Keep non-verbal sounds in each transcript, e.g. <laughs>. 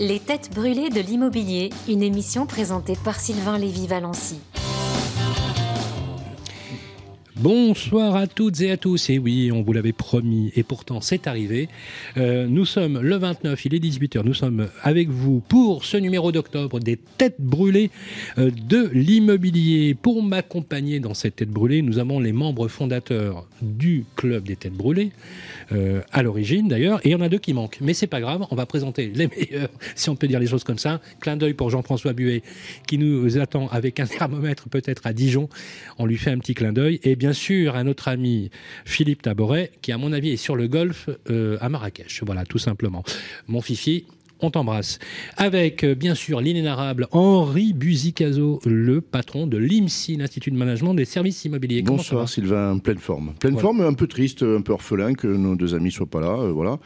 Les têtes brûlées de l'immobilier, une émission présentée par Sylvain Lévy-Valency. Bonsoir à toutes et à tous. Et oui, on vous l'avait promis, et pourtant c'est arrivé. Euh, nous sommes le 29, il est 18h. Nous sommes avec vous pour ce numéro d'octobre des têtes brûlées euh, de l'immobilier. Pour m'accompagner dans cette tête brûlée, nous avons les membres fondateurs du club des têtes brûlées, euh, à l'origine d'ailleurs, et il y en a deux qui manquent. Mais c'est pas grave, on va présenter les meilleurs, si on peut dire les choses comme ça. Clin d'œil pour Jean-François Buet, qui nous attend avec un thermomètre peut-être à Dijon. On lui fait un petit clin d'œil. Bien sûr à notre ami Philippe Taboret, qui à mon avis est sur le golf euh, à Marrakech. Voilà, tout simplement. Mon fifi, on t'embrasse. Avec, euh, bien sûr, l'inénarrable Henri Buzicazo, le patron de l'IMSI, l'Institut de Management des Services Immobiliers. Bonsoir Sylvain, pleine forme. Pleine forme, un peu triste, un peu orphelin que nos deux amis soient pas là, euh, voilà.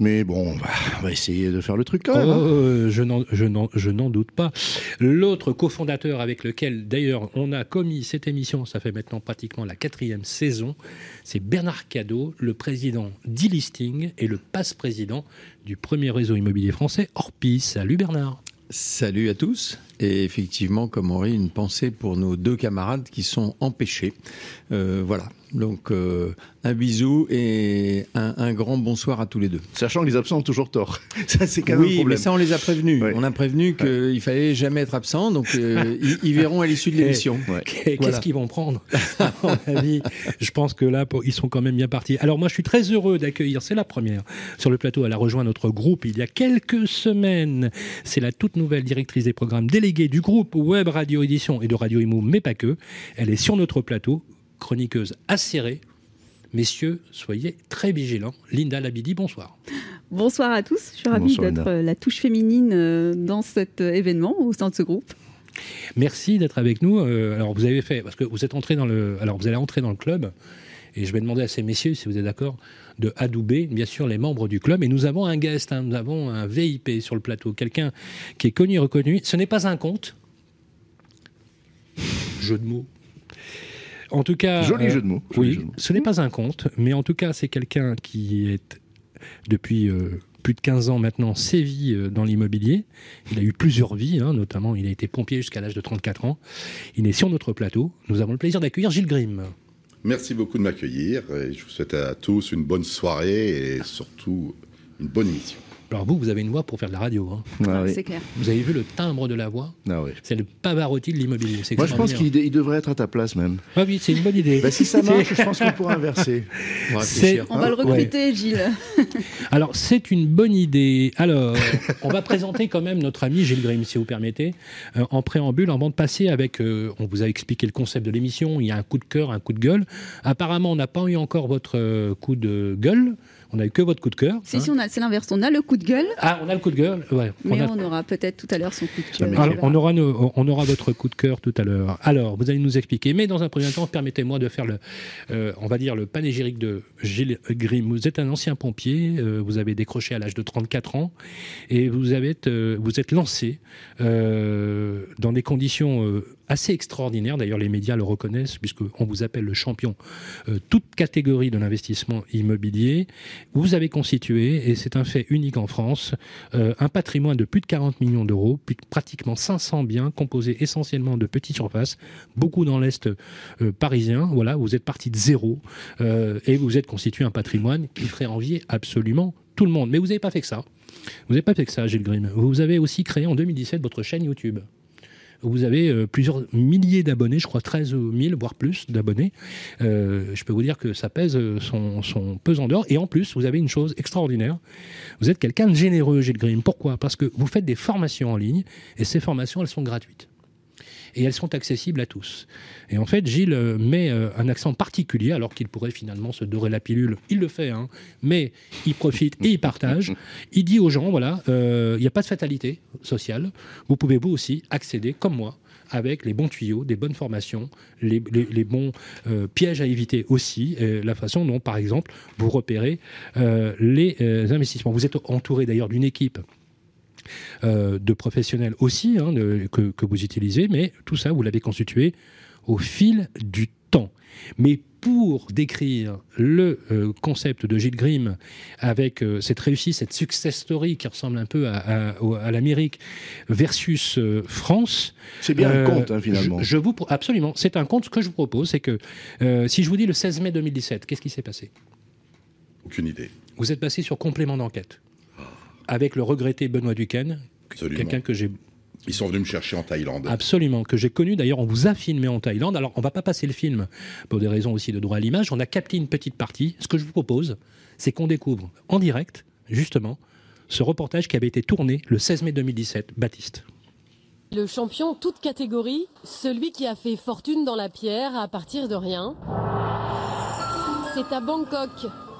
Mais bon, on va, essayer de faire le truc quand même. Hein. Oh, je n'en doute pas. L'autre cofondateur avec lequel, d'ailleurs, on a commis cette émission, ça fait maintenant pratiquement la quatrième saison, c'est Bernard Cadeau, le président d'e-listing et le passe-président du premier réseau immobilier français, Orpis. Salut Bernard. Salut à tous. Et effectivement, comme Henri, une pensée pour nos deux camarades qui sont empêchés. Euh, voilà, donc euh, un bisou et un, grand bonsoir à tous les deux. Sachant que les absents ont toujours tort. <laughs> ça c'est quand même un problème. mais ça on les a prévenus. On a prévenu qu'il ne fallait jamais être absent, donc euh, <laughs> ils, verront à l'issue de l'émission. Qu'est-ce qu'ils vont prendre À mon avis, je pense que là ils sont quand même bien partis. Alors moi je suis très heureux d'accueillir, c'est la première sur le plateau. Elle a rejoint notre groupe il y a quelques semaines. C'est la toute nouvelle directrice des programmes déléguée du groupe Web Radio Édition et de Radio Imo, mais pas que. Elle est sur notre plateau chroniqueuse acérée. Messieurs, soyez très vigilants. Linda Labidi, bonsoir. Bonsoir à tous. Je suis ravie d'être euh, la touche féminine euh, dans cet euh, événement, au sein de ce groupe. Merci d'être avec nous. Alors, vous avez fait, parce que vous êtes entré dans le, alors vous allez entrer dans le club, et je vais demander à ces messieurs, si vous êtes d'accord, de adouber, bien sûr, les membres du club. Et nous avons un guest, hein, nous avons un VIP sur le plateau, quelqu'un qui est connu et reconnu. Ce n'est pas un conte. Jeu de mots. En tout cas, joli euh, jeu de mots. oui, ce n'est pas un conte, mais en tout cas, c'est quelqu'un qui est depuis euh, plus de 15 ans maintenant sévi euh, dans l'immobilier. Il a eu plusieurs vies, hein, notamment il a été pompier jusqu'à l'âge de 34 ans. Il est sur notre plateau. Nous avons le plaisir d'accueillir Gilles Grimm. Merci beaucoup de m'accueillir et je vous souhaite à tous une bonne soirée et surtout une bonne émission. Alors vous, vous avez une voix pour faire de la radio. Hein. Ah c'est clair. Vous avez vu le timbre de la voix ah C'est le Pavarotti de l'immobilier. Moi, je pense qu'il devrait être à ta place même. Ah oui, c'est une bonne idée. Bah, si ça marche, je pense qu'on pourra inverser. <laughs> On, va le recruter, Gilles. <laughs> Alors, c'est une bonne idée. Alors, on va présenter quand même notre ami Gilles Grimm, si vous permettez, euh, en préambule, avant de passer avec... Euh, on vous a expliqué le concept de l'émission. Il y a un coup de cœur, un coup de gueule. Apparemment, on n'a pas eu encore votre euh, coup de gueule. On n'a eu que votre coup de cœur. Si, si, c'est l'inverse. On a le coup de gueule. Ah, on a le coup de gueule, ouais. Mais on, aura peut-être tout à l'heure son coup de cœur. Alors, on, aura on aura votre coup de cœur tout à l'heure. Alors, vous allez nous expliquer. Mais dans un premier temps, permettez-moi de faire le, euh, on va dire, le panégyrique de Gilles Grimm. Vous êtes un ancien pompier. Euh, vous avez décroché à l'âge de 34 ans. Et vous, avez, euh, vous êtes lancé dans des conditions assez extraordinaire. D'ailleurs, les médias le reconnaissent puisqu'on vous appelle le champion euh, toute catégorie de l'investissement immobilier. Vous avez constitué, et c'est un fait unique en France, euh, un patrimoine de plus de 40 millions d'euros, pratiquement 500 biens composés essentiellement de petites surfaces, beaucoup dans l'Est euh, parisien. Voilà, vous êtes parti de zéro et vous êtes constitué un patrimoine qui ferait envier absolument tout le monde. Mais vous n'avez pas fait que ça. Vous n'avez pas fait que ça, Gilles Grimm. Vous avez aussi créé en 2017 votre chaîne YouTube vous avez euh, plusieurs milliers d'abonnés, je crois 13 000, voire plus d'abonnés. Euh, je peux vous dire que ça pèse euh, son, son pesant d'or. Et en plus, vous avez une chose extraordinaire. Vous êtes quelqu'un de généreux, Gilles Grimm. Pourquoi? Parce que vous faites des formations en ligne et ces formations, elles sont gratuites et elles sont accessibles à tous. Et en fait, Gilles euh, met euh, un accent particulier, alors qu'il pourrait finalement se dorer la pilule. Il le fait, hein, mais il profite et il partage. Il dit aux gens, voilà, euh, il n'y a pas de fatalité sociale. Vous pouvez vous aussi accéder, comme moi, avec les bons tuyaux, des bonnes formations, les, bons pièges à éviter aussi, la façon dont, par exemple, vous repérez les investissements. Vous êtes entouré d'ailleurs d'une équipe euh, de professionnels aussi hein, que, vous utilisez, mais tout ça, vous l'avez constitué au fil du temps. Mais pour décrire le euh, concept de Gilles Grimm avec euh, cette réussite, cette success story qui ressemble un peu à, l'Amérique versus euh, France. C'est bien un conte, hein, finalement. Je, vous, absolument, c'est un conte. Ce que je vous propose, c'est que si je vous dis le 16 mai 2017, qu'est-ce qui s'est passé? Aucune idée. Vous êtes passé sur complément d'enquête avec le regretté Benoît Duquesne, quelqu'un que j'ai ils sont venus me chercher en Thaïlande. Absolument, que j'ai connu. D'ailleurs, on vous a filmé en Thaïlande. Alors, on va pas passer le film pour des raisons aussi de droit à l'image. On a capté une petite partie. Ce que je vous propose, c'est qu'on découvre en direct, justement, ce reportage qui avait été tourné le 16 mai 2017. Baptiste. Le champion toute catégorie, celui qui a fait fortune dans la pierre à partir de rien. C'est à Bangkok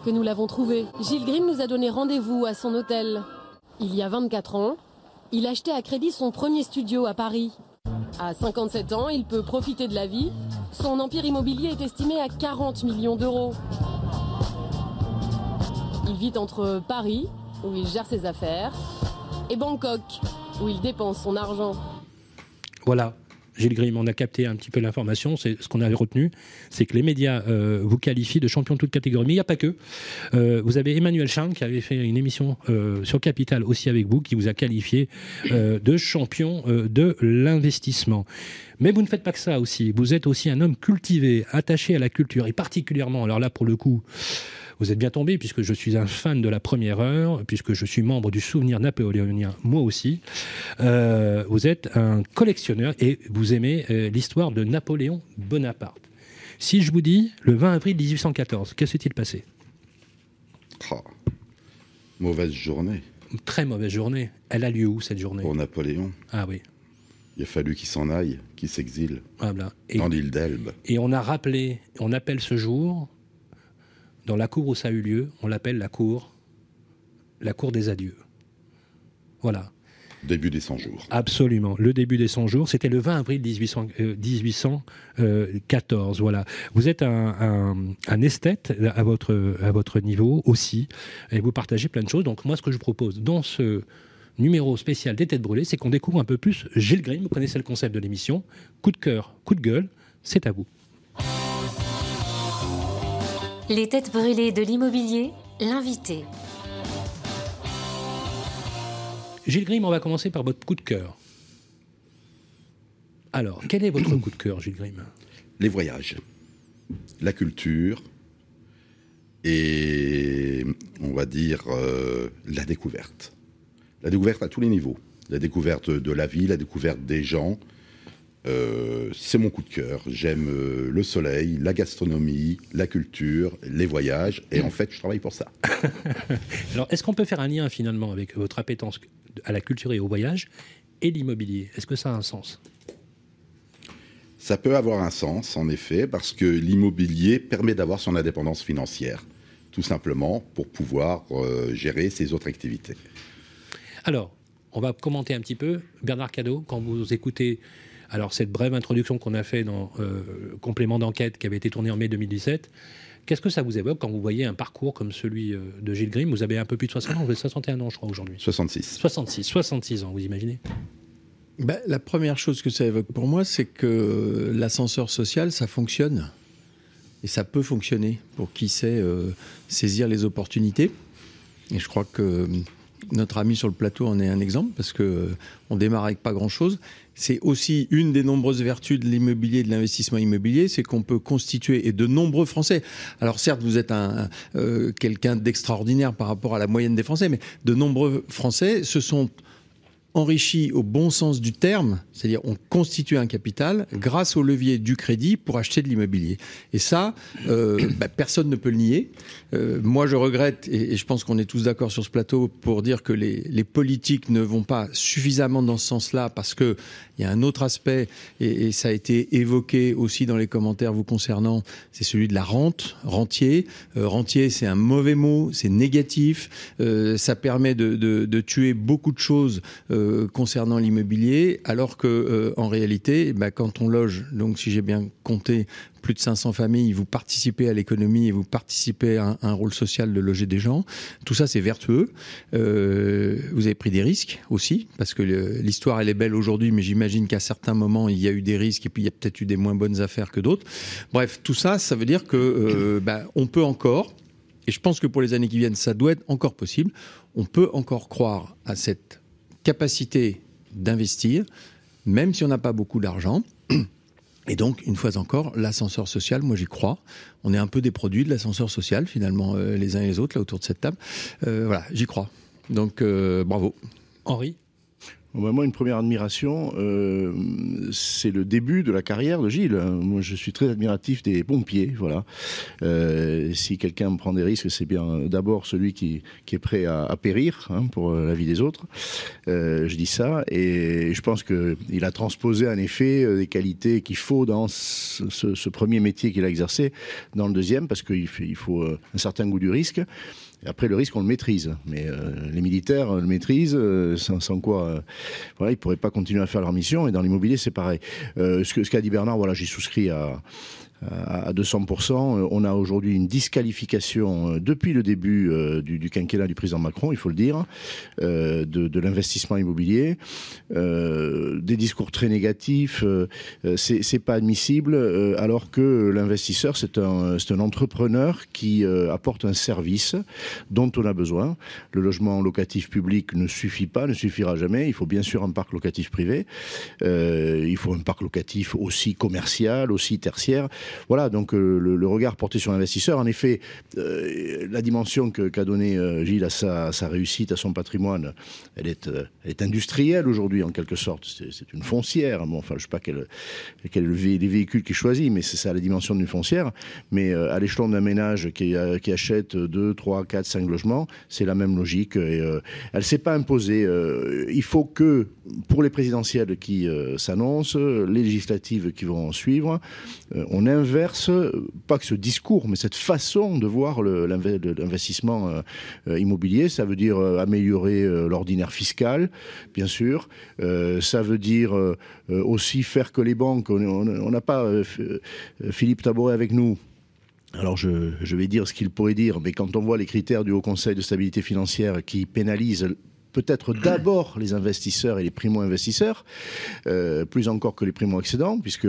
que nous l'avons trouvé. Gilles Grimm nous a donné rendez-vous à son hôtel. Il y a 24 ans, il achetait à crédit son premier studio à Paris. À 57 ans, il peut profiter de la vie. Son empire immobilier est estimé à 40 millions d'euros. Il vit entre Paris, où il gère ses affaires, et Bangkok, où il dépense son argent. Voilà, Gilles Grimm, on a capté un petit peu l'information. C'est ce qu'on avait retenu, c'est que les médias euh, vous qualifient de champion de toute catégorie. Mais il n'y a pas que. Euh, vous avez Emmanuel Chang qui avait fait une émission euh, sur Capital aussi avec vous, qui vous a qualifié de champion de l'investissement. Mais vous ne faites pas que ça aussi. Vous êtes aussi un homme cultivé, attaché à la culture, et particulièrement, alors là pour le coup, vous êtes bien tombé puisque je suis un fan de la première heure, puisque je suis membre du souvenir napoléonien, moi aussi. Euh, vous êtes un collectionneur et vous aimez euh, l'histoire de Napoléon Bonaparte. Si je vous dis le 20 avril 1814, qu'est-ce qui s'est-il passé? Oh, Mauvaise journée. Très mauvaise journée. Elle a lieu où cette journée? Pour Napoléon. Ah oui. Il a fallu qu'il s'en aille, qu'il s'exile ah, dans l'île d'Elbe. Et on a rappelé, on appelle ce jour dans la cour où ça a eu lieu, on l'appelle la cour, la cour des adieux. Voilà. Début des 100 jours. Absolument. Le début des 100 jours, c'était le 20 avril 1814. Euh, voilà. Vous êtes un, esthète à votre, à votre niveau aussi, et vous partagez plein de choses. Donc moi, ce que je propose dans ce numéro spécial des têtes brûlées, c'est qu'on découvre un peu plus Gilles Grimm. Vous connaissez le concept de l'émission. Coup de cœur, coup de gueule, c'est à vous. Les têtes brûlées de l'immobilier, l'invité. Gilles Grimm, on va commencer par votre coup de cœur. Alors, quel est votre coup de cœur, Gilles Grimm? Les voyages, la culture et, on va dire, euh, la découverte. La découverte à tous les niveaux. La découverte de la vie, la découverte des gens, euh, c'est mon coup de cœur. J'aime euh, le soleil, la gastronomie, la culture, les voyages, et en fait, je travaille pour ça. <laughs> Alors, est-ce qu'on peut faire un lien finalement avec votre appétence à la culture et au voyage et l'immobilier? Est-ce que ça a un sens? Ça peut avoir un sens, en effet, parce que l'immobilier permet d'avoir son indépendance financière, tout simplement pour pouvoir euh, gérer ses autres activités. Alors, on va commenter un petit peu. Bernard Cadeau, quand vous écoutez alors cette brève introduction qu'on a fait dans euh, Complément d'enquête qui avait été tourné en mai 2017, qu'est-ce que ça vous évoque quand vous voyez un parcours comme celui euh, de Gilles Grimm? Vous avez un peu plus de 60 ans, vous avez 61 ans je crois aujourd'hui. 66. 66, 66 ans, vous imaginez? Ben, La première chose que ça évoque pour moi, c'est que l'ascenseur social, ça fonctionne. Et ça peut fonctionner pour qui sait euh, saisir les opportunités. Et je crois que notre ami sur le plateau en est un exemple parce que on démarre avec pas grand chose. C'est aussi une des nombreuses vertus de l'immobilier, de l'investissement immobilier, c'est qu'on peut constituer et de nombreux Français. Alors certes, vous êtes un, euh, quelqu'un d'extraordinaire par rapport à la moyenne des Français, mais de nombreux Français se sont enrichis au bon sens du terme, c'est-à-dire on constitue un capital grâce au levier du crédit pour acheter de l'immobilier. Et ça, euh, bah, personne ne peut le nier. Euh, moi, je regrette, et, je pense qu'on est tous d'accord sur ce plateau pour dire que les, politiques ne vont pas suffisamment dans ce sens-là, parce que il y a un autre aspect, et, ça a été évoqué aussi dans les commentaires vous concernant, c'est celui de la rente, rentier. Euh, rentier, c'est un mauvais mot, c'est négatif, euh, ça permet de, tuer beaucoup de choses concernant l'immobilier, alors que en réalité, bah, quand on loge, donc si j'ai bien compté, plus de 500 familles, vous participez à l'économie et vous participez à un, rôle social de loger des gens. Tout ça, c'est vertueux. Euh, vous avez pris des risques aussi, parce que l'histoire, elle est belle aujourd'hui, mais j'imagine qu'à certains moments, il y a eu des risques et puis il y a peut-être eu des moins bonnes affaires que d'autres. Bref, tout ça, ça veut dire que euh, bah, on peut encore, et je pense que pour les années qui viennent, ça doit être encore possible, on peut encore croire à cette capacité d'investir, même si on n'a pas beaucoup d'argent. Et donc, une fois encore, l'ascenseur social, moi j'y crois. On est un peu des produits de l'ascenseur social, finalement, euh, les uns et les autres, là, autour de cette table. Euh, voilà, j'y crois. Donc, euh, bravo. Henri? Moi, une première admiration, euh, c'est le début de la carrière de Gilles. Moi, je suis très admiratif des pompiers. Voilà. Euh, si quelqu'un prend des risques, c'est bien d'abord celui qui, qui, est prêt à, périr hein, pour la vie des autres. Euh, je dis ça, et je pense qu'il a transposé en effet des qualités qu'il faut dans ce, premier métier qu'il a exercé dans le deuxième, parce qu'il il faut un certain goût du risque après, le risque, on le maîtrise. Mais euh, les militaires le maîtrisent, euh, sans, quoi, euh, voilà, ils pourraient pas continuer à faire leur mission. Et dans l'immobilier, c'est pareil. ce qu'a dit Bernard, voilà, j'y souscris à, à 200%. Euh, on a aujourd'hui une disqualification euh, depuis le début euh, du, quinquennat du président Macron, il faut le dire, de, l'investissement immobilier, des discours très négatifs. c'est pas admissible, alors que l'investisseur c'est un entrepreneur qui apporte un service dont on a besoin. Le logement locatif public ne suffit pas, ne suffira jamais. Il faut bien sûr un parc locatif privé. il faut un parc locatif aussi commercial, aussi tertiaire. Voilà, donc euh, le, regard porté sur l'investisseur. En effet, euh, la dimension qu'a donnée euh, Gilles à sa, réussite, à son patrimoine, elle est, est industrielle aujourd'hui en quelque sorte. C'est une foncière. Bon, enfin, je ne sais pas quel, quel les véhicules qu'il choisit, mais c'est ça la dimension d'une foncière. Mais à l'échelon d'un ménage qui, achète 2, 3, 4, 5 logements, c'est la même logique. Elle ne s'est pas imposée. il faut que, pour les présidentielles qui s'annoncent, les législatives qui vont suivre, on inverse, pas que ce discours, mais cette façon de voir l'investissement euh, euh, immobilier. Ça veut dire euh, améliorer l'ordinaire fiscal, bien sûr. ça veut dire aussi faire que les banques, on n'a pas Philippe Tabouret avec nous, alors je, je, vais dire ce qu'il pourrait dire, mais quand on voit les critères du Haut Conseil de stabilité financière qui pénalisent peut-être d'abord les investisseurs et les primo-investisseurs, euh, plus encore que les primo-accédants, puisque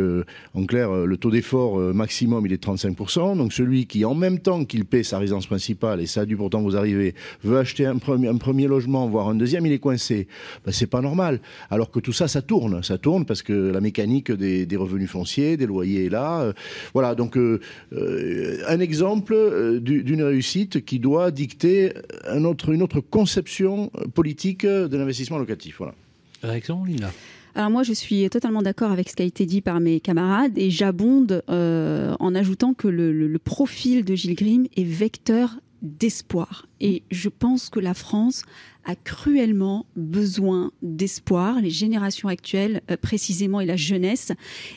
en clair, le taux d'effort euh, maximum, il est de 35%. Donc celui qui, en même temps qu'il paie sa résidence principale, et ça a dû pourtant vous arriver, veut acheter un premier, logement, voire un deuxième, il est coincé. Ben, c'est pas normal. Alors que tout ça, ça tourne. Ça tourne parce que la mécanique des, revenus fonciers, des loyers est là. Euh, voilà, donc un exemple d'une réussite qui doit dicter une autre conception politique de l'investissement locatif. Voilà. Réaction, Lina? Alors moi, je suis totalement d'accord avec ce qui a été dit par mes camarades et j'abonde euh, en ajoutant que le, profil de Gilles Grimm est vecteur d'espoir. Et je pense que la France a cruellement besoin d'espoir, les générations actuelles euh, précisément et la jeunesse.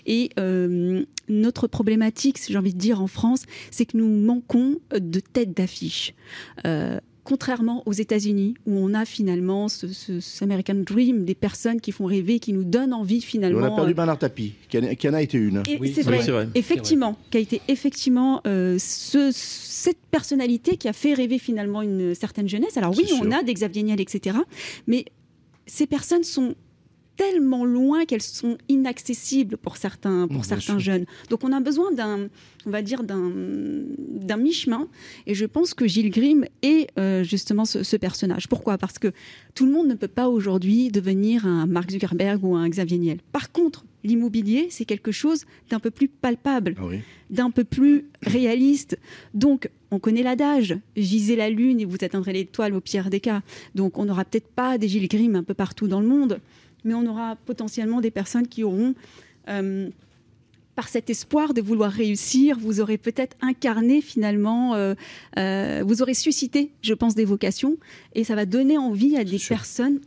Et euh, notre problématique, j'ai envie de dire en France, c'est que nous manquons de tête d'affiche contrairement aux États-Unis, où on a finalement ce, ce, American Dream, des personnes qui font rêver, qui nous donnent envie finalement. on a perdu euh, Bernard Tapie, qui, en a été une. Oui, c'est vrai, effectivement, qui a été effectivement euh, ce, cette personnalité qui a fait rêver finalement une certaine jeunesse. Alors oui, on a des Xavier Niel, etc. Mais ces personnes sont tellement loin qu'elles sont inaccessibles pour certains, pour certains jeunes. Donc on a besoin d'un, on va dire, d'un, d'un mi-chemin. Et je pense que Gilles Grimm est euh, justement ce, personnage. Pourquoi? Parce que tout le monde ne peut pas aujourd'hui devenir un Mark Zuckerberg ou un Xavier Niel. Par contre, l'immobilier, c'est quelque chose d'un peu plus palpable, ah d'un peu plus réaliste. Donc, on connaît l'adage, visez la lune et vous atteindrez l'étoile au pire des cas. Donc, on n'aura peut-être pas des Gilles Grimm un peu partout dans le monde mais on aura potentiellement des personnes qui auront, euh, par cet espoir de vouloir réussir, vous aurez peut-être incarné finalement, euh, euh, vous aurez suscité, je pense, des vocations, et ça va donner envie à des personnes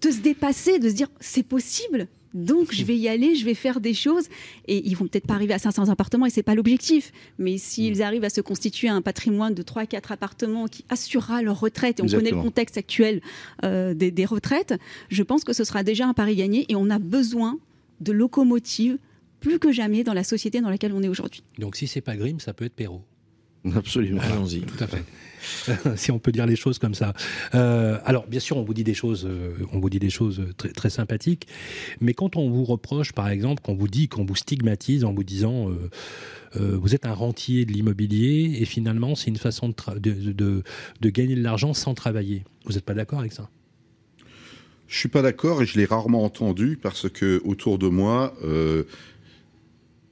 de se dépasser, de se dire c'est possible, Donc je vais y aller, je vais faire des choses et ils vont peut-être pas arriver à 500 appartements et c'est pas l'objectif. Mais s'ils mm. arrivent à se constituer un patrimoine de 3 4 appartements qui assurera leur retraite et on connaît le contexte actuel euh, des, des, retraites, je pense que ce sera déjà un pari gagné et on a besoin de locomotives plus que jamais dans la société dans laquelle on est aujourd'hui. Donc si c'est pas Grimm, ça peut être Perrault. Absolument. Allons-y. Tout à fait. <laughs> si on peut dire les choses comme ça. Euh, alors, bien sûr, on vous dit des choses, euh, on vous dit des choses très, sympathiques, mais quand on vous reproche, par exemple, qu'on vous dit, qu'on vous stigmatise en vous disant, euh, vous êtes un rentier de l'immobilier et finalement, c'est une façon de, gagner de l'argent sans travailler. Vous n'êtes pas d'accord avec ça? Je suis pas d'accord et je l'ai rarement entendu parce que autour de moi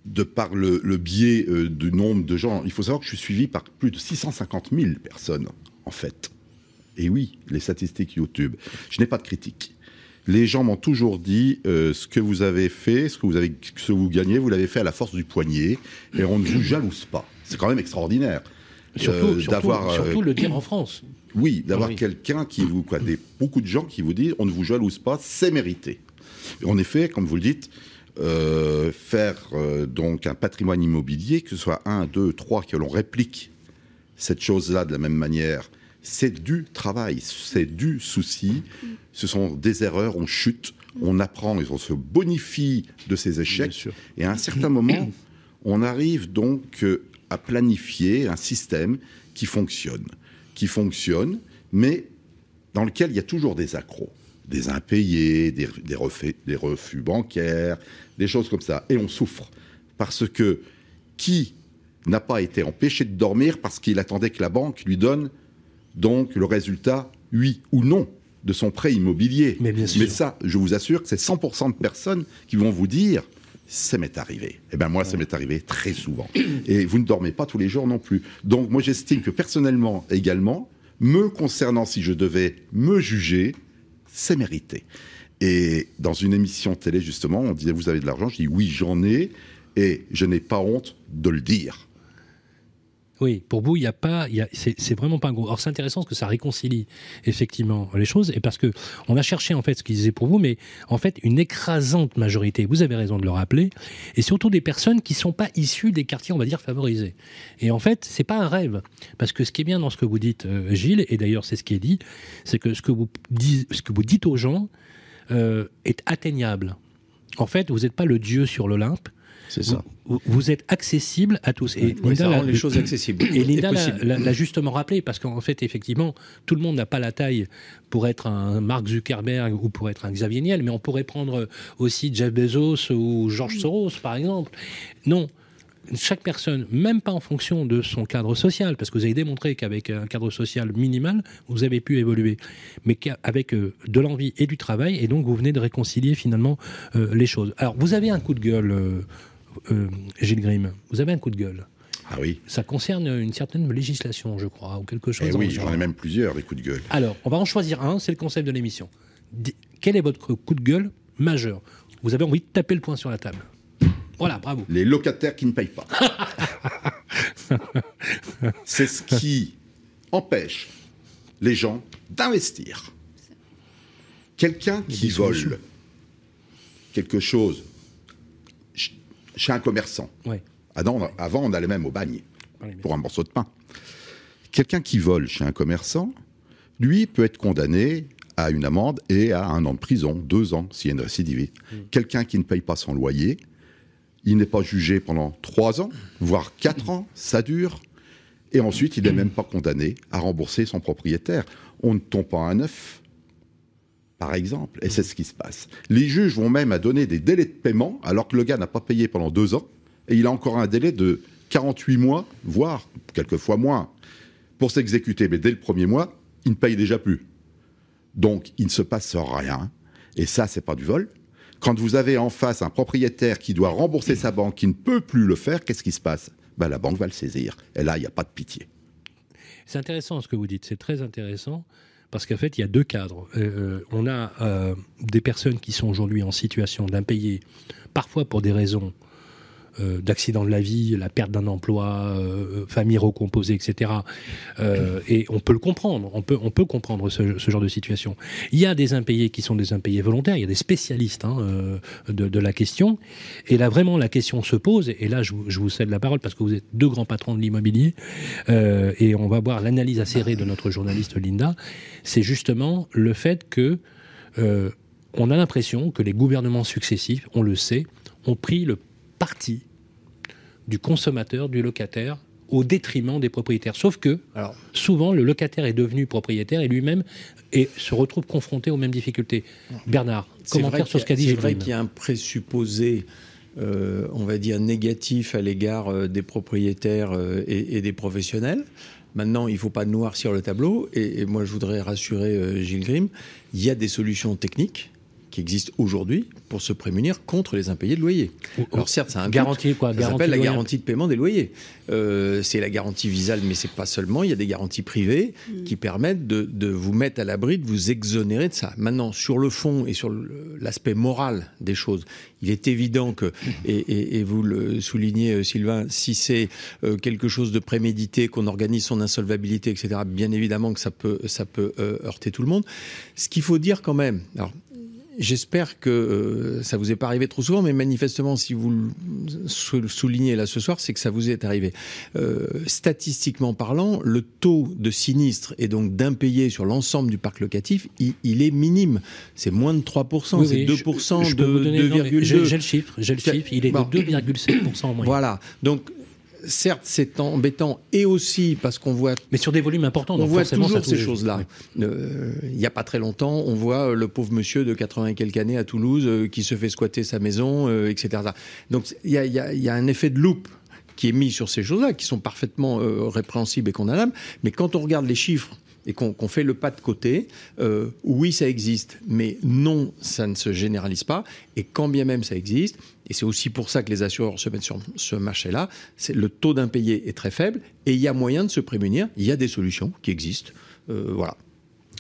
de par le, biais euh, du nombre de gens, il faut savoir que je suis suivi par plus de 650 000 personnes, en fait. Et oui, les statistiques YouTube. Je n'ai pas de critique. Les gens m'ont toujours dit euh, ce que vous avez fait, ce que vous avez, ce que vous gagnez, vous l'avez fait à la force du poignet, et on ne vous jalouse pas. C'est quand même extraordinaire. Surtout, euh, d'avoir, surtout le dire en France. <clears throat> Oui, d'avoir quelqu'un qui vous, quoi, des, beaucoup de gens qui vous disent on ne vous jalouse pas, c'est mérité. en effet, comme vous le dites, euh, faire euh, donc un patrimoine immobilier, que ce soit un, deux, trois, que l'on réplique cette chose-là de la même manière, c'est du travail, c'est du souci, ce sont des erreurs, on chute, on apprend et on se bonifie de ses échecs. Et à un certain moment, <clears throat> on arrive donc euh, à planifier un système qui fonctionne, qui fonctionne, mais dans lequel il y a toujours des accros des impayés, des, des refus bancaires, des choses comme ça. Et on souffre. Parce que qui n'a pas été empêché de dormir parce qu'il attendait que la banque lui donne donc le résultat, oui ou non, de son prêt immobilier. Mais, bien sûr. Mais ça, je vous assure que c'est 100% de personnes qui vont vous dire ça m'est arrivé. Eh bien, moi, ça m'est arrivé très souvent. Et vous ne dormez pas tous les jours non plus. Donc, moi, j'estime que personnellement, également, me concernant, si je devais me juger, c'est mérité. Et dans une émission télé, justement, on disait Vous avez de l'argent Je dis Oui, j'en ai, et je n'ai pas honte de le dire. Oui, pour vous, il n'y a pas, c'est vraiment pas un gros. Alors c'est intéressant parce que ça réconcilie effectivement les choses et parce que on a cherché en fait ce qu'ils disaient pour vous, mais en fait une écrasante majorité. Vous avez raison de le rappeler, et surtout des personnes qui sont pas issues des quartiers, on va dire favorisés. Et en fait, c'est pas un rêve parce que ce qui est bien dans ce que vous dites, euh, Gilles, et d'ailleurs c'est ce qui est dit, c'est que ce que vous dites aux gens euh, est atteignable. En fait, vous n'êtes pas le dieu sur l'Olympe. C'est ça. Vous, êtes accessible à tous. Et Linda rend les choses accessibles. Et Linda l'a justement rappelé, parce qu'en fait, effectivement, tout le monde n'a pas la taille pour être un Mark Zuckerberg ou pour être un Xavier Niel, mais on pourrait prendre aussi Jeff Bezos ou George Soros, par exemple. Non chaque personne, même pas en fonction de son cadre social, parce que vous avez démontré qu'avec un cadre social minimal, vous avez pu évoluer, mais qu'avec euh, de l'envie et du travail, et donc vous venez de réconcilier finalement euh, les choses. Alors, vous avez un coup de gueule, euh, euh, Gilles Grimm, vous avez un coup de gueule. Ah oui. Ça concerne une certaine législation, je crois, ou quelque chose. Eh oui, j'en ai même plusieurs, des coups de gueule. Alors, on va en choisir un, c'est le concept de l'émission. Quel est votre coup de gueule majeur? Vous avez envie de taper le poing sur la table. Voilà, bravo. Les locataires qui ne payent pas. <laughs> c'est ce qui empêche les gens d'investir. Quelqu'un qui vole quelque chose chez un commerçant. Avant, on allait même au bagne pour un morceau de pain. Quelqu'un qui vole chez un commerçant, lui, peut être condamné à une amende et à un an de prison, deux ans s'il y a une récidive. Mm. Quelqu'un qui ne paye pas son loyer, il n'est pas jugé pendant trois ans, voire quatre ans, ça dure. Et ensuite, il n'est même pas condamné à rembourser son propriétaire. On ne tombe pas à neuf par exemple. Et c'est ce qui se passe. Les juges vont même à donner des délais de paiement alors que le gars n'a pas payé pendant deux ans et il a encore un délai de 48 mois, voire quelquefois moins, pour s'exécuter. Mais dès le premier mois, il ne paye déjà plus. Donc, il ne se passe rien. Et ça, c'est pas du vol. Quand vous avez en face un propriétaire qui doit rembourser sa banque, qui ne peut plus le faire, qu'est-ce qui se passe? Ben, La banque va le saisir. Et là, il n'y a pas de pitié. C'est intéressant ce que vous dites, c'est très intéressant parce qu'en fait, il y a deux cadres. Euh, euh, on a euh, des personnes qui sont aujourd'hui en situation d'impayés, parfois pour des raisons euh, d'accident de la vie, la perte d'un emploi, famille recomposée, etc. et on peut le comprendre, on peut, on peut comprendre ce, genre de situation. Il y a des impayés qui sont des impayés volontaires, il y a des spécialistes hein, de, la question. Et là, vraiment, la question se pose, et là, je, je, vous cède la parole parce que vous êtes deux grands patrons de l'immobilier, et on va voir l'analyse acérée de notre journaliste Linda, c'est justement le fait que on a l'impression que les gouvernements successifs, on le sait, ont pris le parti du consommateur, du locataire, au détriment des propriétaires. Sauf que, souvent, le locataire est devenu propriétaire et lui-même et se retrouve confronté aux mêmes difficultés. Bernard, commentaire sur ce qu'a dit C'est vrai qu'il y a un présupposé, euh, on va dire, négatif à l'égard euh, des propriétaires euh, et, des professionnels. Maintenant, il ne faut pas noircir le tableau. Et, et moi, je voudrais rassurer Gilles Grimm, il y a des solutions techniques qui existe aujourd'hui pour se prémunir contre les impayés de loyer. Alors certes, c'est un garantie quoi Ça s'appelle la garantie de paiement des loyers. Euh, c'est la garantie visale, mais c'est pas seulement. Il y a des garanties privées mm. qui permettent de, de, vous mettre à l'abri, de vous exonérer de ça. Maintenant, sur le fond et sur l'aspect moral des choses, il est évident que, et, et, vous le soulignez, euh, Sylvain, si c'est euh, quelque chose de prémédité, qu'on organise son insolvabilité, etc., bien évidemment que ça peut, ça peut heurter tout le monde. Ce qu'il faut dire quand même, alors J'espère que euh, ça vous est pas arrivé trop souvent, mais manifestement, si vous le soulignez là ce soir, c'est que ça vous est arrivé. Euh, statistiquement parlant, le taux de sinistre et donc d'impayés sur l'ensemble du parc locatif, il, est minime. C'est moins de 3%, c'est 2% de 2,2%. J'ai le chiffre, j'ai le chiffre, il est de 2,7% en moyenne. Voilà. Donc certes, c'est embêtant, et aussi parce qu'on voit. Mais sur des volumes importants, on voit toujours ces choses-là. Euh, il n'y a pas très longtemps, on voit le pauvre monsieur de 80 et quelques années à Toulouse euh, qui se fait squatter sa maison, euh, etc. Donc il y, y a, un effet de loupe qui est mis sur ces choses-là, qui sont parfaitement répréhensibles et condamnables. Mais quand on regarde les chiffres et qu'on fait le pas de côté, euh, oui, ça existe, mais non, ça ne se généralise pas. Et quand bien même ça existe, et c'est aussi pour ça que les assureurs se mettent sur ce marché-là, le taux d'impayé est très faible et il y a moyen de se prémunir. Il y a des solutions qui existent. Euh, voilà.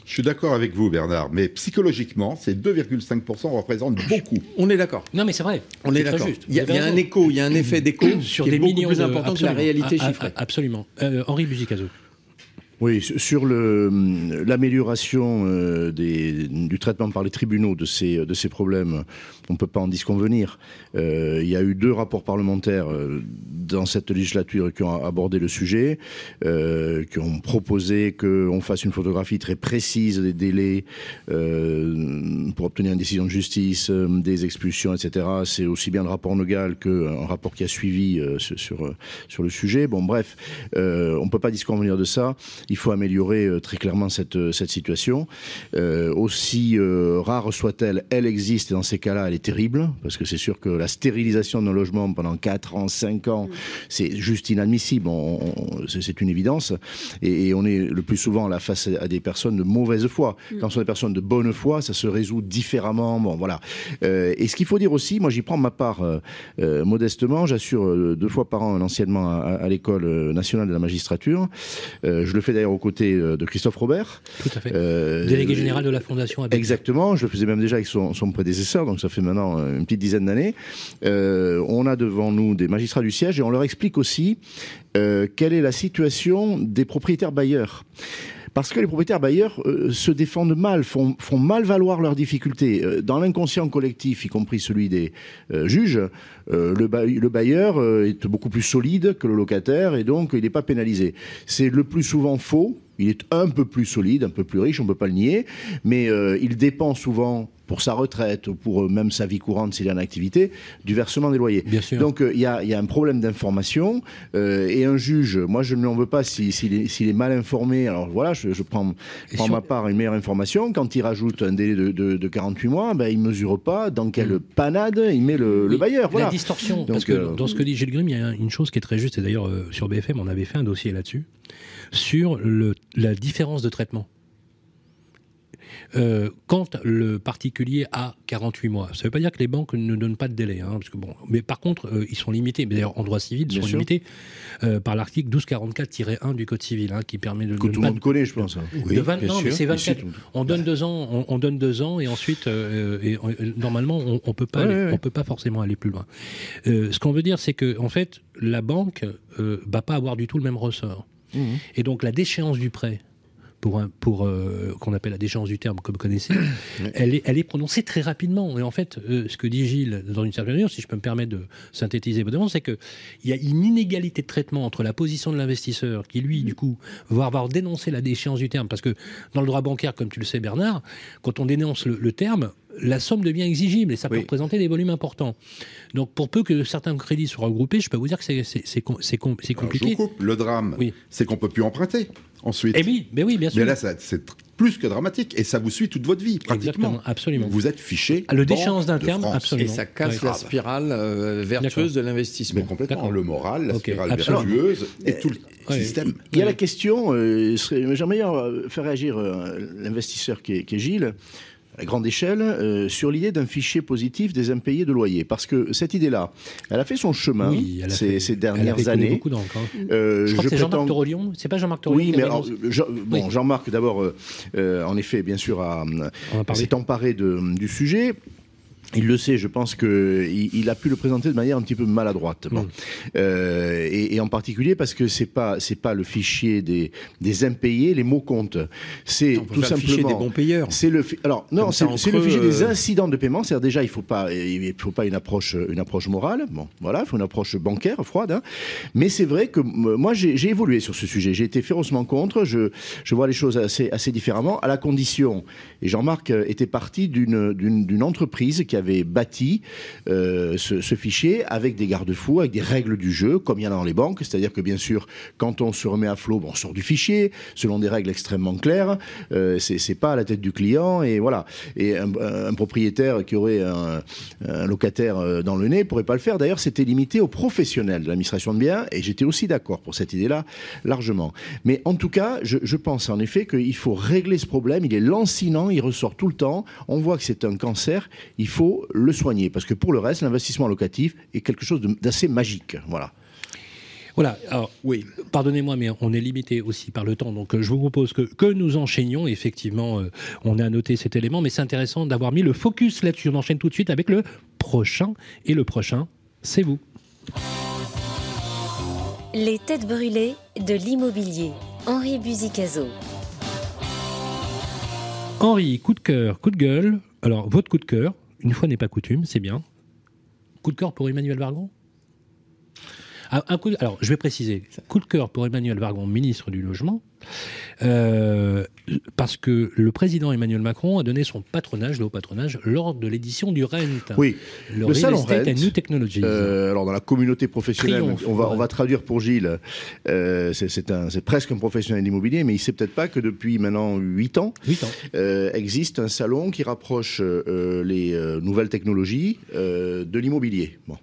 Je suis d'accord avec vous, Bernard, mais psychologiquement, ces 2,5% représentent beaucoup. On est d'accord. Non, mais c'est vrai. On est, d'accord. Il, y a un écho, il y a un effet d'écho sur qui des est beaucoup millions plus important que la réalité chiffrée. Absolument. Euh, Henri Buzicazo. Oui, sur l'amélioration euh, du traitement par les tribunaux de ces, de ces problèmes, on ne peut pas en disconvenir. Euh, il y a eu deux rapports parlementaires euh, dans cette législature qui ont abordé le sujet, euh, qui ont proposé qu'on fasse une photographie très précise des délais pour obtenir une décision de justice, des expulsions, etc. C'est aussi bien le rapport Nogal qu'un rapport qui a suivi sur, le sujet. Bon, bref, on ne peut pas disconvenir de ça il faut améliorer très clairement cette, situation. Aussi rare soit-elle, elle existe et dans ces cas-là, est terrible parce que c'est sûr que la stérilisation d'un logement pendant 4 ans, 5 ans, c'est juste inadmissible. c'est une évidence. Et, on est le plus souvent la face à des personnes de mauvaise foi. Mm. Quand ce sont des personnes de bonne foi, ça se résout différemment. Bon, voilà. et ce qu'il faut dire aussi, moi j'y prends ma part modestement. J'assure deux fois par an anciennement à, à l'école nationale de la magistrature. je le fais d'ailleurs aux côtés euh, de Christophe Robert. Tout à fait. Euh, Délégué général de la Fondation Exactement. Je le faisais même déjà avec son, prédécesseur, donc ça fait maintenant une petite dizaine d'années. Euh, on a devant nous des magistrats du siège et on leur explique aussi quelle est la situation des propriétaires bailleurs parce que les propriétaires bailleurs se défendent mal, font, mal valoir leurs difficultés. dans l'inconscient collectif, y compris celui des juges, le, bailleur est beaucoup plus solide que le locataire et donc il n'est pas pénalisé. C'est le plus souvent faux. Il est un peu plus solide, un peu plus riche, on ne peut pas le nier, mais euh, il dépend souvent pour sa retraite ou pour euh, même sa vie courante s'il a une activité, du versement des loyers. Bien sûr. Donc euh, il y, a, y, a, un problème d'information et un juge, moi je ne lui en veux pas s'il est, est, mal informé, alors voilà, je, je prends, prends ma part une meilleure information, quand il rajoute un délai de, de, de 48 mois, ben, il ne mesure pas dans quelle mm. panade il met le, le bailleur. Voilà. La distorsion, Donc, parce que dans ce que dit Gilles Grimm, il y a une chose qui est très juste, et d'ailleurs sur BFM on avait fait un dossier là-dessus, sur le, la différence de traitement. euh, quand le particulier a 48 mois. Ça ne veut pas dire que les banques ne donnent pas de délai, hein, parce que bon, mais par contre, euh, ils sont limités. D'ailleurs, en droit civil, ils sont limités euh, par l'article 1244-1 du Code civil, hein, qui permet de que tout le monde connaît, je pense. Hein. Oui, de 20, non, mais c'est 24. On donne deux ans, on, donne deux ans, et ensuite, et, normalement, on, on peut pas, on peut pas forcément aller plus loin. ce qu'on veut dire, c'est que en fait, la banque va pas avoir du tout le même ressort. Mmh. Et donc, la déchéance du prêt pour, pour euh, qu'on appelle la déchéance du terme, comme vous connaissez, <coughs> elle, est, elle est prononcée très rapidement. Et en fait, euh, ce que dit Gilles, dans une certaine mesure, si je peux me permettre de synthétiser demandes, c'est qu'il y a une inégalité de traitement entre la position de l'investisseur, qui lui, du coup, va avoir dénoncé la déchéance du terme, parce que dans le droit bancaire, comme tu le sais, Bernard, quand on dénonce le, terme, la somme devient exigible et ça peut représenter des volumes importants. Donc, pour peu que certains crédits soient regroupés, je peux vous dire que c'est compliqué. Le drame, c'est qu'on peut plus emprunter ensuite. Et eh oui, mais oui, bien sûr. Mais là, c'est plus que dramatique et ça vous suit toute votre vie, pratiquement. absolument. Vous êtes fiché. Ah, le déchéance d'un terme, absolument. Et ça casse la spirale euh, vertueuse de l'investissement. Mais complètement. Le moral, la spirale vertueuse et tout le système. Il y a la question, euh, j'aimerais faire réagir euh, l'investisseur qui, qui est Gilles à grande échelle euh, sur l'idée d'un fichier positif des impayés de loyer. Parce que cette idée-là, elle a fait son chemin ces, dernières années. Beaucoup hein. euh, je crois que c'est Jean-Marc Torolion. C'est pas Jean-Marc Torolion. Oui, mais bon, Jean-Marc d'abord, euh, en effet, bien sûr, s'est emparé de, du sujet. Il le sait, je pense qu'il il a pu le présenter de manière un petit peu maladroite. Bon. Mm. Euh, et, et, en particulier parce que c'est pas c'est pas le fichier des, des impayés, les mots comptent. C'est tout simplement le fichier des bons payeurs. C'est le alors non, c'est le fichier des euh, incidents de paiement. C'est-à-dire déjà il faut pas il faut pas une approche une approche morale. Bon, voilà, il faut une approche bancaire froide. Hein. Mais c'est vrai que moi j'ai évolué sur ce sujet. J'ai été férocement contre. Je je vois les choses assez assez différemment à la condition. Et Jean-Marc était parti d'une d'une entreprise qui avait bâti euh, ce, fichier avec des garde-fous, avec des règles du jeu, comme il y en a dans les banques. C'est-à-dire que bien sûr, quand on se remet à flot, on sort du fichier selon des règles extrêmement claires. Euh, c'est pas à la tête du client et voilà. Et un, propriétaire qui aurait un, locataire euh, dans le nez pourrait pas le faire. D'ailleurs, c'était limité aux professionnels de l'administration de biens et j'étais aussi d'accord pour cette idée-là largement. Mais en tout cas, je, je pense en effet qu'il faut régler ce problème. Il est lancinant, il ressort tout le temps. On voit que c'est un cancer. Il faut le soigner. Parce que pour le reste, l'investissement locatif est quelque chose d'assez magique. Voilà. Voilà, alors oui, pardonnez-moi, mais on est limité aussi par le temps. Donc euh, je vous propose que, que nous enchaînions. Effectivement, euh, on a noté cet élément, mais c'est intéressant d'avoir mis le focus là-dessus. On enchaîne tout de suite avec le prochain. Et le prochain, c'est vous. Les têtes brûlées de l'immobilier. Henri Buzicazo. Henri, coup de cœur, coup de gueule. Alors, votre coup de cœur, une fois n'est pas coutume, c'est bien. Coup de cœur pour Emmanuel Vargon? Un coup Alors, je vais préciser. Coup de cœur pour Emmanuel Vargon, ministre du Logement, euh, parce que le président Emmanuel Macron a donné son patronage, le haut patronage, lors de l'édition du RENT. Oui, le, salon RENT. New Technologies. Euh, alors, dans la communauté professionnelle, on, va, on va traduire pour Gilles, euh, c'est presque un professionnel d'immobilier, mais il ne sait peut-être pas que depuis maintenant 8 ans, 8 ans. existe un salon qui rapproche les nouvelles technologies de l'immobilier. Bon.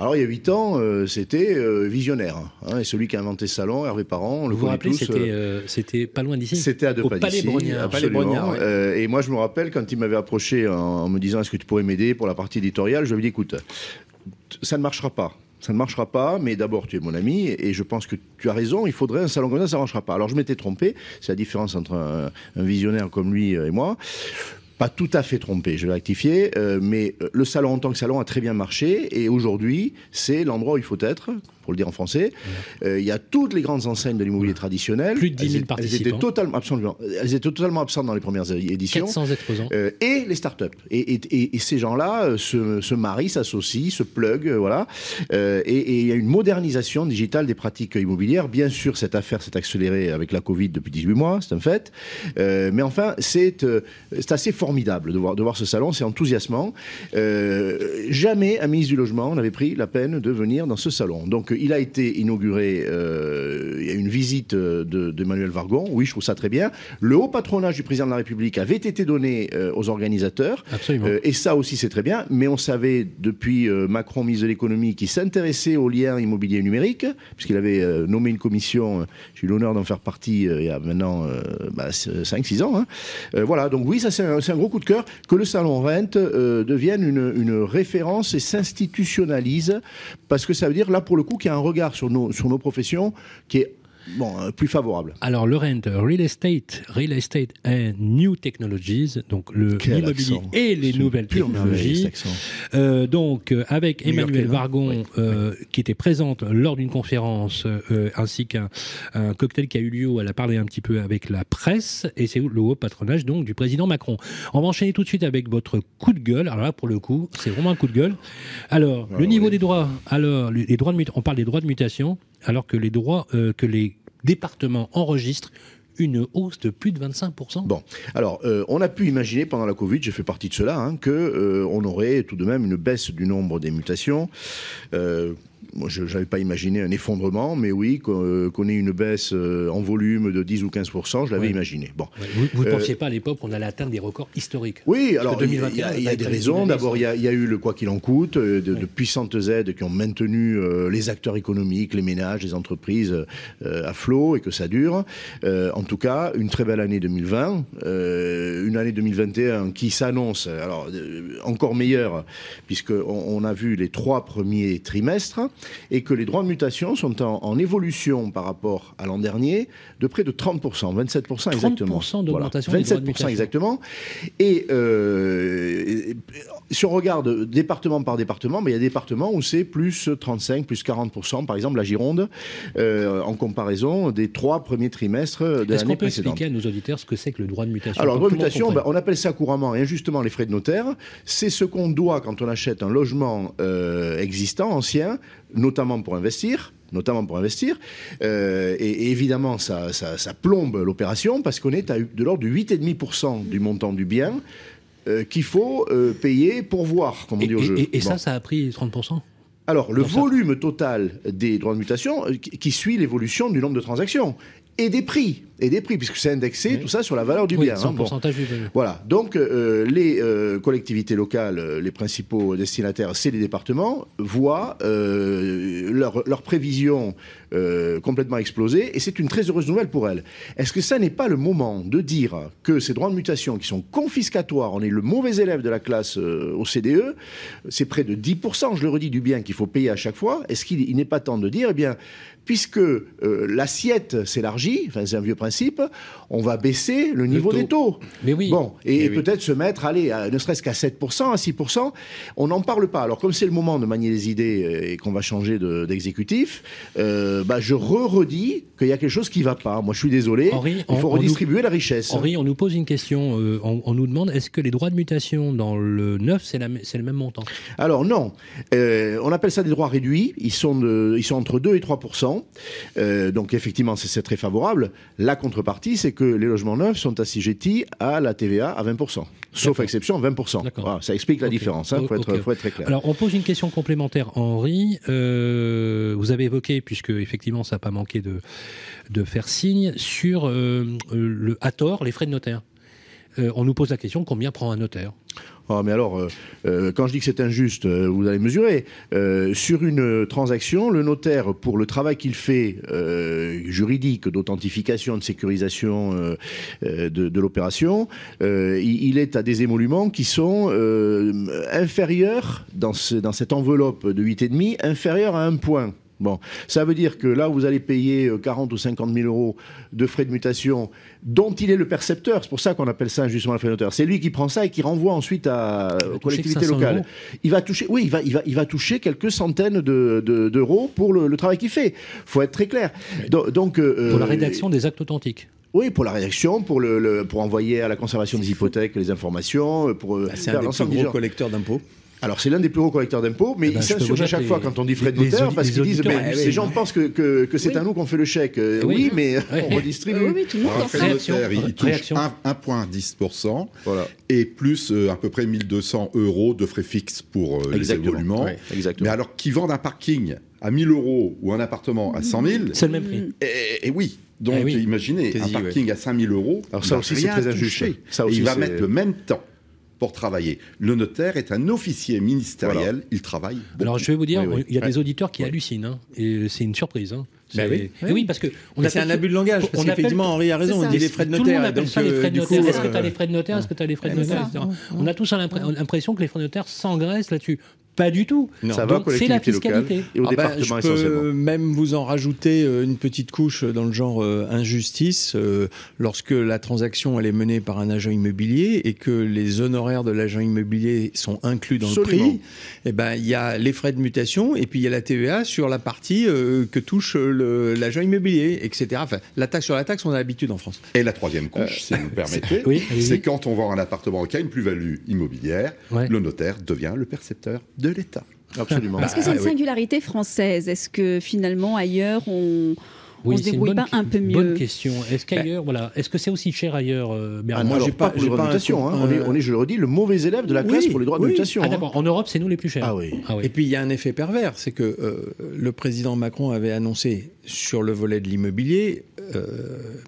Alors il y a 8 ans, euh, c'était euh, visionnaire. Hein, et celui qui a inventé ce salon, Hervé Parent, le vous vous rappelez, euh, c'était pas loin d'ici C'était à deux pas d'ici. Absolument. et moi je me rappelle quand il m'avait approché en, me disant est-ce que tu pourrais m'aider pour la partie éditoriale, je lui ai dit écoute, ça ne marchera pas ça ne marchera pas, mais d'abord tu es mon ami et je pense que tu as raison, il faudrait un salon comme ça, ça ne marchera pas. Alors je m'étais trompé, c'est la différence entre un, visionnaire comme lui et moi pas tout à fait trompé, je vais rectifier, euh, mais euh, le salon en tant que salon a très bien marché et aujourd'hui c'est l'endroit où il faut être, pour le dire en français. Euh, il y a toutes les grandes enseignes de l'immobilier traditionnel. Plus de 10 000 participants. Elles étaient totalement, absolument, elles étaient totalement absentes dans les premières éditions. 400 exposants. et les startups. Et, et, et, ces gens-là se, se, marient, s'associent, se plug, voilà. et il y a une modernisation digitale des pratiques immobilières. Bien sûr, cette affaire s'est accélérée avec la Covid depuis 18 mois, c'est un fait. mais enfin, c'est assez formidable de voir, de voir ce salon, c'est enthousiasmant. Euh, jamais un ministre du Logement n'avait pris la peine de venir dans ce salon. Donc il a été inauguré, euh, il y a une visite d'Emmanuel Vargon, oui, je trouve ça très bien. Le haut patronage du président de la République avait été donné aux organisateurs. Absolument. et ça aussi, c'est très bien. Mais on savait depuis Macron, ministre de l'économie, qui s'intéressait aux liens immobiliers numériques, puisqu'il avait nommé une commission, j'ai eu l'honneur d'en faire partie il y a maintenant bah, 5-6 ans. Hein. voilà, donc oui, ça c'est un, un, gros coup de cœur que le salon Rent devienne une, une référence et s'institutionnalise, parce que ça veut dire là pour le coup qu'il y a un regard sur nos professions qui est bon, euh, plus favorable. Alors, le rent, real estate, real estate and new technologies, donc le l'immobilier et les nouvelles technologies. Euh, donc, euh, avec Emmanuel Vargon, qui était présente lors d'une conférence, ainsi qu'un cocktail qui a eu lieu où elle a parlé un petit peu avec la presse, et c'est le haut patronage donc du président Macron. On va enchaîner tout de suite avec votre coup de gueule. Alors là, pour le coup, c'est vraiment un coup de gueule. Alors, le niveau des droits. Alors, les droits de on parle des droits de mutation alors que les droits, euh, que les départements enregistrent une hausse de plus de 25%. Bon, alors euh, on a pu imaginer pendant la Covid, j'ai fait partie de cela, hein, que euh, on aurait tout de même une baisse du nombre des mutations je n'avais pas imaginé un effondrement, mais oui, qu'on euh, ait une baisse euh, en volume de 10 ou 15 je l'avais imaginé. Bon. Vous ne euh, pensiez pas à l'époque qu'on allait atteindre des records historiques Oui, alors il y, a, des raisons. D'abord, il y, a eu le quoi qu'il en coûte, de, puissantes aides qui ont maintenu les acteurs économiques, les ménages, les entreprises à flot et que ça dure. en tout cas, une très belle année 2020, une année 2021 qui s'annonce alors encore meilleure puisqu'on on a vu les trois premiers trimestres et que les droits de mutation sont en, évolution par rapport à l'an dernier de près de 30%, 27% exactement. 30% d'augmentation 27% exactement. Et euh, si on regarde département par département, mais il y a des départements où c'est plus 35, plus 40%, par exemple la Gironde, euh, en comparaison des trois premiers trimestres de l'année précédente. Est-ce qu'on peut expliquer à nos auditeurs ce que c'est que le droit de mutation Alors, le droit de mutation, ben, on appelle ça couramment et injustement les frais de notaire. C'est ce qu'on doit quand on achète un logement euh, existant, ancien, notamment pour investir notamment pour investir. Euh, et, évidemment, ça, ça, plombe l'opération parce qu'on est à de l'ordre de 8,5% du montant du bien euh, qu'il faut euh, payer pour voir, comme on dit au jeu. Et, ça, ça a pris 30% alors, le volume total des droits de mutation qui suit l'évolution du nombre de transactions et des prix et des prix, puisque c'est indexé, tout ça, sur la valeur du bien. Hein, pourcentage du Voilà. Donc, euh, les euh, collectivités locales, euh, les principaux destinataires, c'est les départements, voient leurs leur prévisions complètement exploser, et c'est une très heureuse nouvelle pour elles. Est-ce que ça n'est pas le moment de dire que ces droits de mutation qui sont confiscatoires, on est le mauvais élève de la classe au CDE, c'est près de 10%, je le redis, du bien qu'il faut payer à chaque fois, est-ce qu'il n'est pas temps de dire, eh bien, puisque l'assiette s'élargit, enfin c'est un vieux principe, on va baisser le niveau des taux. Mais oui. Bon, et, peut-être se mettre, allez, ne serait-ce qu'à 7%, à 6%. On n'en parle pas. Alors, comme c'est le moment de manier les idées euh, et qu'on va changer d'exécutif, euh, bah, je re-redis qu'il y a quelque chose qui ne va pas. Moi, je suis désolé. il faut redistribuer la richesse. Henri, on nous pose une question. Euh, on, nous demande est-ce que les droits de mutation dans le neuf, c'est le même montant? Alors, non. on appelle ça des droits réduits. Ils sont, de, ils sont entre 2 et 3%. Donc, effectivement, c'est très favorable. La contrepartie, c'est que les logements neufs sont assujettis à la TVA à 20%. Sauf exception, 20%. ça explique la différence, il hein, faut, être très clair. Alors, on pose une question complémentaire, Henri. Euh, vous avez évoqué, puisque effectivement, ça n'a pas manqué de, de faire signe, sur euh, le, à tort les frais de notaire. Euh, on nous pose la question combien prend un notaire? Mais alors, euh, euh, quand je dis que c'est injuste, euh, vous allez mesurer. sur une transaction, le notaire, pour le travail qu'il fait juridique, d'authentification, de sécurisation de, l'opération, il, est à des émoluments qui sont inférieurs, dans, dans cette enveloppe de 8,5, inférieurs à un point. Bon, ça veut dire que là, vous allez payer 40 ou 50 000 euros de frais de mutation dont il est le percepteur. C'est pour ça qu'on appelle ça injustement le frais notaire. C'est lui qui prend ça et qui renvoie ensuite à, aux collectivités locales. Il va toucher, oui, il va, il va, il va toucher quelques centaines d'euros pour le, travail qu'il fait. Faut être très clair. Donc, euh, pour la rédaction des actes authentiques. Oui, pour la rédaction, pour, le, pour envoyer à la conservation des hypothèques les informations, pour bah, c'est un des plus gros collecteurs d'impôts. Alors c'est l'un des plus gros collecteurs d'impôts, mais eh ben, il s'insurge à chaque fois quand on dit frais de notaire parce qu'ils disent mais les gens pensent que, que, c'est à nous qu'on fait le chèque. Euh, oui, mais on redistribue. Oui, tout le monde. frais de notaire, il touche 1,10% voilà. et plus euh, à peu près 1200 euros de frais fixes pour euh, les évoluements. Mais alors qui vendent un parking à 1000 euros ou un appartement à 100 000, c'est le même prix. Et, oui. Donc, eh imaginez, un parking à 5000 euros. Alors, ça aussi, c'est très injuste. Ça aussi, il va mettre le même temps pour travailler. Le notaire est un officier ministériel, il travaille. Alors je vais vous dire, il y a des auditeurs qui hallucinent, hein, et c'est une surprise. Hein. Bah oui. oui. parce que c'est un abus de langage. Parce qu'effectivement, Henri a raison. On dit les frais de notaire. Tout le monde appelle ça les frais de notaire. Est-ce que tu as les frais de notaire? Est-ce que tu as les frais de notaire? On a tous l'impression que les frais de notaire s'engraissent là-dessus. Pas du tout. Ça va c'est la fiscalité. et au ah bah, je peux même vous en rajouter euh, une petite couche dans le genre euh, injustice. Euh, lorsque la transaction elle est menée par un agent immobilier et que les honoraires de l'agent immobilier sont inclus dans le prix, et eh ben il y a les frais de mutation et puis il y a la TVA sur la partie que touche l'agent immobilier, etc. Enfin, la taxe sur la taxe, on a l'habitude en France. Et la troisième couche, si vous me <laughs> permettez, c'est quand on vend un appartement qui a une plus-value immobilière, le notaire devient le percepteur de l'État. Absolument. Est-ce que c'est une ah, singularité française Est-ce que finalement ailleurs on on se débrouille pas un peu mieux Bonne question. Est-ce qu'ailleurs, voilà, est-ce que c'est aussi cher ailleurs euh, ah, Moi, j'ai pas, pas pour les droits de mutation. Hein. On, est, on, est, je le redis, le mauvais élève de la classe pour les droits de mutation. Ah, hein. En Europe, c'est nous les plus chers. Ah oui. Ah, oui. Et puis il y a un effet pervers, c'est que euh, le président Macron avait annoncé sur le volet de l'immobilier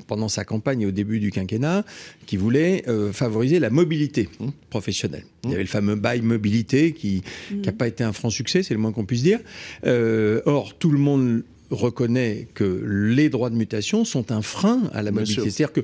pendant sa campagne au début du quinquennat qui voulait euh, favoriser la mobilité mmh. professionnelle. Il y avait le fameux bail mobilité qui n'a mmh. pas été un franc succès, c'est le moins qu'on puisse dire. or, tout le monde reconnaît que les droits de mutation sont un frein à la mobilité. C'est-à-dire que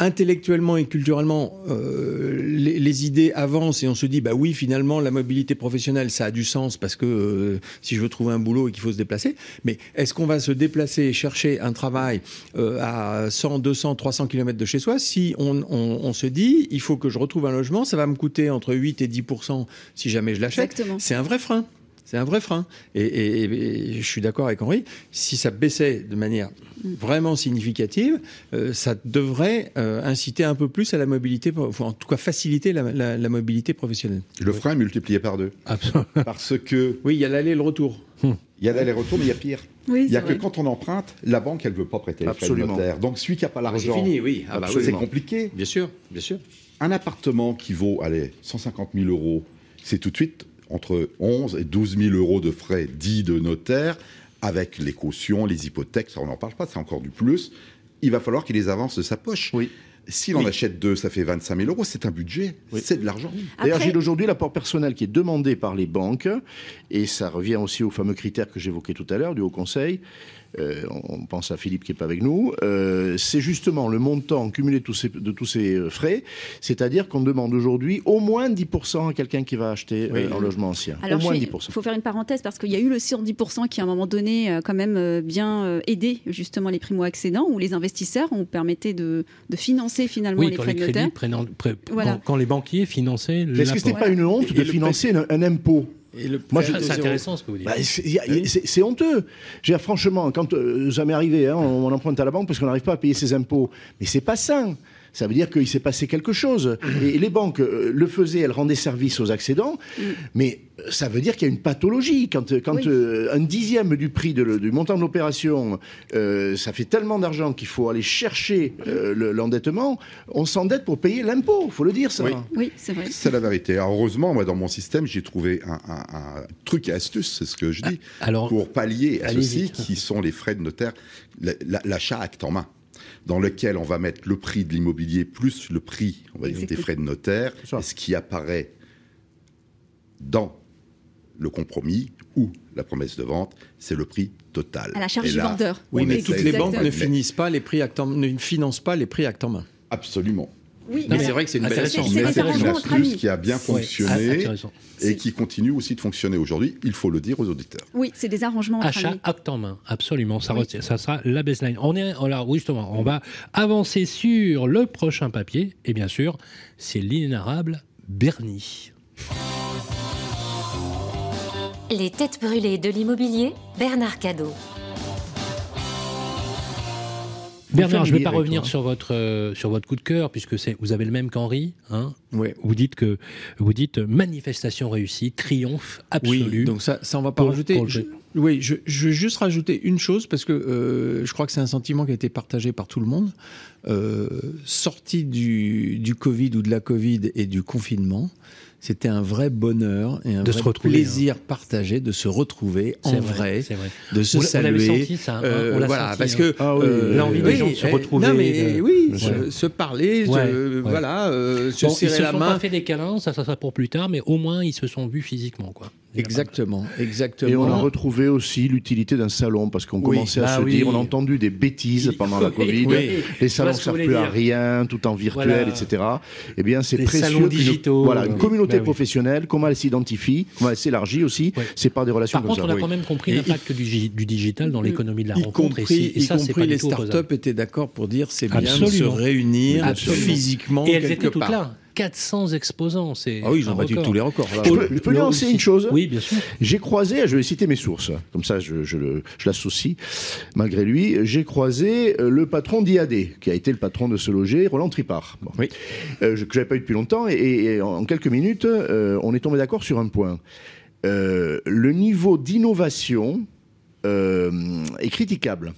intellectuellement et culturellement, euh, les, idées avancent et on se dit, bah oui, finalement, la mobilité professionnelle, ça a du sens parce que euh, si je veux trouver un boulot et qu'il faut se déplacer, mais est-ce qu'on va se déplacer et chercher un travail euh, à 100, 200, 300 km de chez soi si on, on, se dit, il faut que je retrouve un logement, ça va me coûter entre 8 et 10% si jamais je l'achète. C'est un vrai frein. C'est un vrai frein. Et, je suis d'accord avec Henri, si ça baissait de manière vraiment significative, euh, ça devrait euh, inciter un peu plus à la mobilité, en tout cas faciliter la, mobilité professionnelle. Le frein est multiplié par deux. Parce que... Oui, il y a l'aller et le retour. Il y a l'aller-retour, mais il y a pire. il y a que quand on emprunte, la banque, elle ne veut pas prêter les frais de notaire. Donc celui qui n'a pas l'argent, c'est fini, oui. Ah bah c'est compliqué. Bien sûr, bien sûr. Un appartement qui vaut, allez, 150 000 euros, c'est tout de suite entre 11 et 12 000 euros de frais dits de notaire, avec les cautions, les hypothèques, ça on n'en parle pas, c'est encore du plus. Il va falloir qu'il les avance de sa poche. Oui. S'il en achète deux, ça fait 25 000 euros. C'est un budget, c'est de l'argent. D'ailleurs, j'ai aujourd'hui l'apport personnel qui est demandé par les banques, et ça revient aussi aux fameux critères que j'évoquais tout à l'heure du Haut Conseil. Euh, on pense à Philippe qui n'est pas avec nous, euh, c'est justement le montant cumulé de tous ces, de tous ces euh, frais, c'est-à-dire qu'on demande aujourd'hui au moins 10% à quelqu'un qui va acheter un logement ancien. Alors, au moins 10%. Il faut faire une parenthèse parce qu'il y a eu le 110% qui à un moment donné quand même bien aidé justement les primo-accédants où les investisseurs ont permis de, de financer finalement les frais de notaire. quand, les banquiers finançaient Est-ce que ce n'est pas une honte de financer un impôt moi, c'est intéressant ce que vous dites. Bah, c'est honteux. franchement, quand euh, ça m'est arrivé, hein, on, on, emprunte à la banque parce qu'on n'arrive pas à payer ses impôts. Mais c'est pas sain ça veut dire qu'il s'est passé quelque chose. Et les banques euh, le faisaient, elles rendaient service aux accédants, mm. mais euh, ça veut dire qu'il y a une pathologie. Quand, euh, un dixième du prix du montant de l'opération, ça fait tellement d'argent qu'il faut aller chercher l'endettement, on s'endette pour payer l'impôt, il faut le dire ça. Oui, c'est vrai. C'est la vérité. heureusement, moi, dans mon système, j'ai trouvé un, truc et astuce, c'est ce que je dis, Alors, pour pallier à ceci qui sont les frais de notaire, l'achat acte en main dans lequel on va mettre le prix de l'immobilier plus le prix on va dire, des frais de notaire, et ce qui apparaît dans le compromis ou la promesse de vente, c'est le prix total. À la charge du vendeur. Oui, mais toutes les banques ne, finissent pas les prix ne financent pas les prix acte en main. Absolument. Oui, mais, c'est vrai que c'est une belle C'est une astuce qui a bien fonctionné et qui continue aussi de fonctionner aujourd'hui. Il faut le dire aux auditeurs. Oui, c'est des arrangements. Achat acte en main, absolument. Ça, ça sera la baseline. On est là, oui, justement, on va avancer sur le prochain papier. Et bien sûr, c'est l'inénarrable Bernie. Les têtes brûlées de l'immobilier, Bernard Cadeau. Bernard, je ne vais pas revenir sur votre, euh, sur votre coup de cœur, puisque vous avez le même qu'Henri. Hein oui. Vous dites que vous dites manifestation réussie, triomphe absolu. Oui, donc ça, ça on va pas rajouter. oui, je, je, veux juste rajouter une chose, parce que euh, je crois que c'est un sentiment qui a été partagé par tout le monde. Euh, sortie du, du Covid ou de la Covid et du confinement, c'était un vrai bonheur et un vrai plaisir hein. partagé de se retrouver en vrai, de se saluer. Senti, ça, hein, euh, voilà, parce que ah euh, l'envie des gens de se retrouver. Non, mais oui, se, parler, voilà, euh, se serrer la main. Ils se sont pas fait des câlins, ça, ça sera pour plus tard, mais au moins ils se sont vus physiquement, quoi. Exactement, exactement. Et on a retrouvé aussi l'utilité d'un salon parce qu'on commençait à ah se dire, on a entendu des bêtises pendant la <laughs> Covid. Les salons ne servent plus à rien, tout en virtuel, etc. Eh bien, c'est précieux. Salons digitaux. Voilà, une communauté bah professionnelle, comment elle s'identifie, comment elle s'élargit aussi, c'est par des relations par contre, on a quand même compris l'impact du, digital dans l'économie de la rencontre. Compris, et, ça, y compris les startups étaient d'accord pour dire c'est bien de se réunir physiquement et elles étaient toutes là. 400 exposants. C'est ah oui, ils ont battu tous les records. Je, peux, lancer une chose Oui, bien sûr. J'ai croisé, je vais citer mes sources, comme ça je, je, je l'associe malgré lui. J'ai croisé euh, le patron d'IAD, qui a été le patron de ce loger, Roland Tripart, oui. euh, que j'avais pas eu depuis longtemps. Et, en quelques minutes, euh, on est tombé d'accord sur un point. Euh, le niveau d'innovation est critiquable.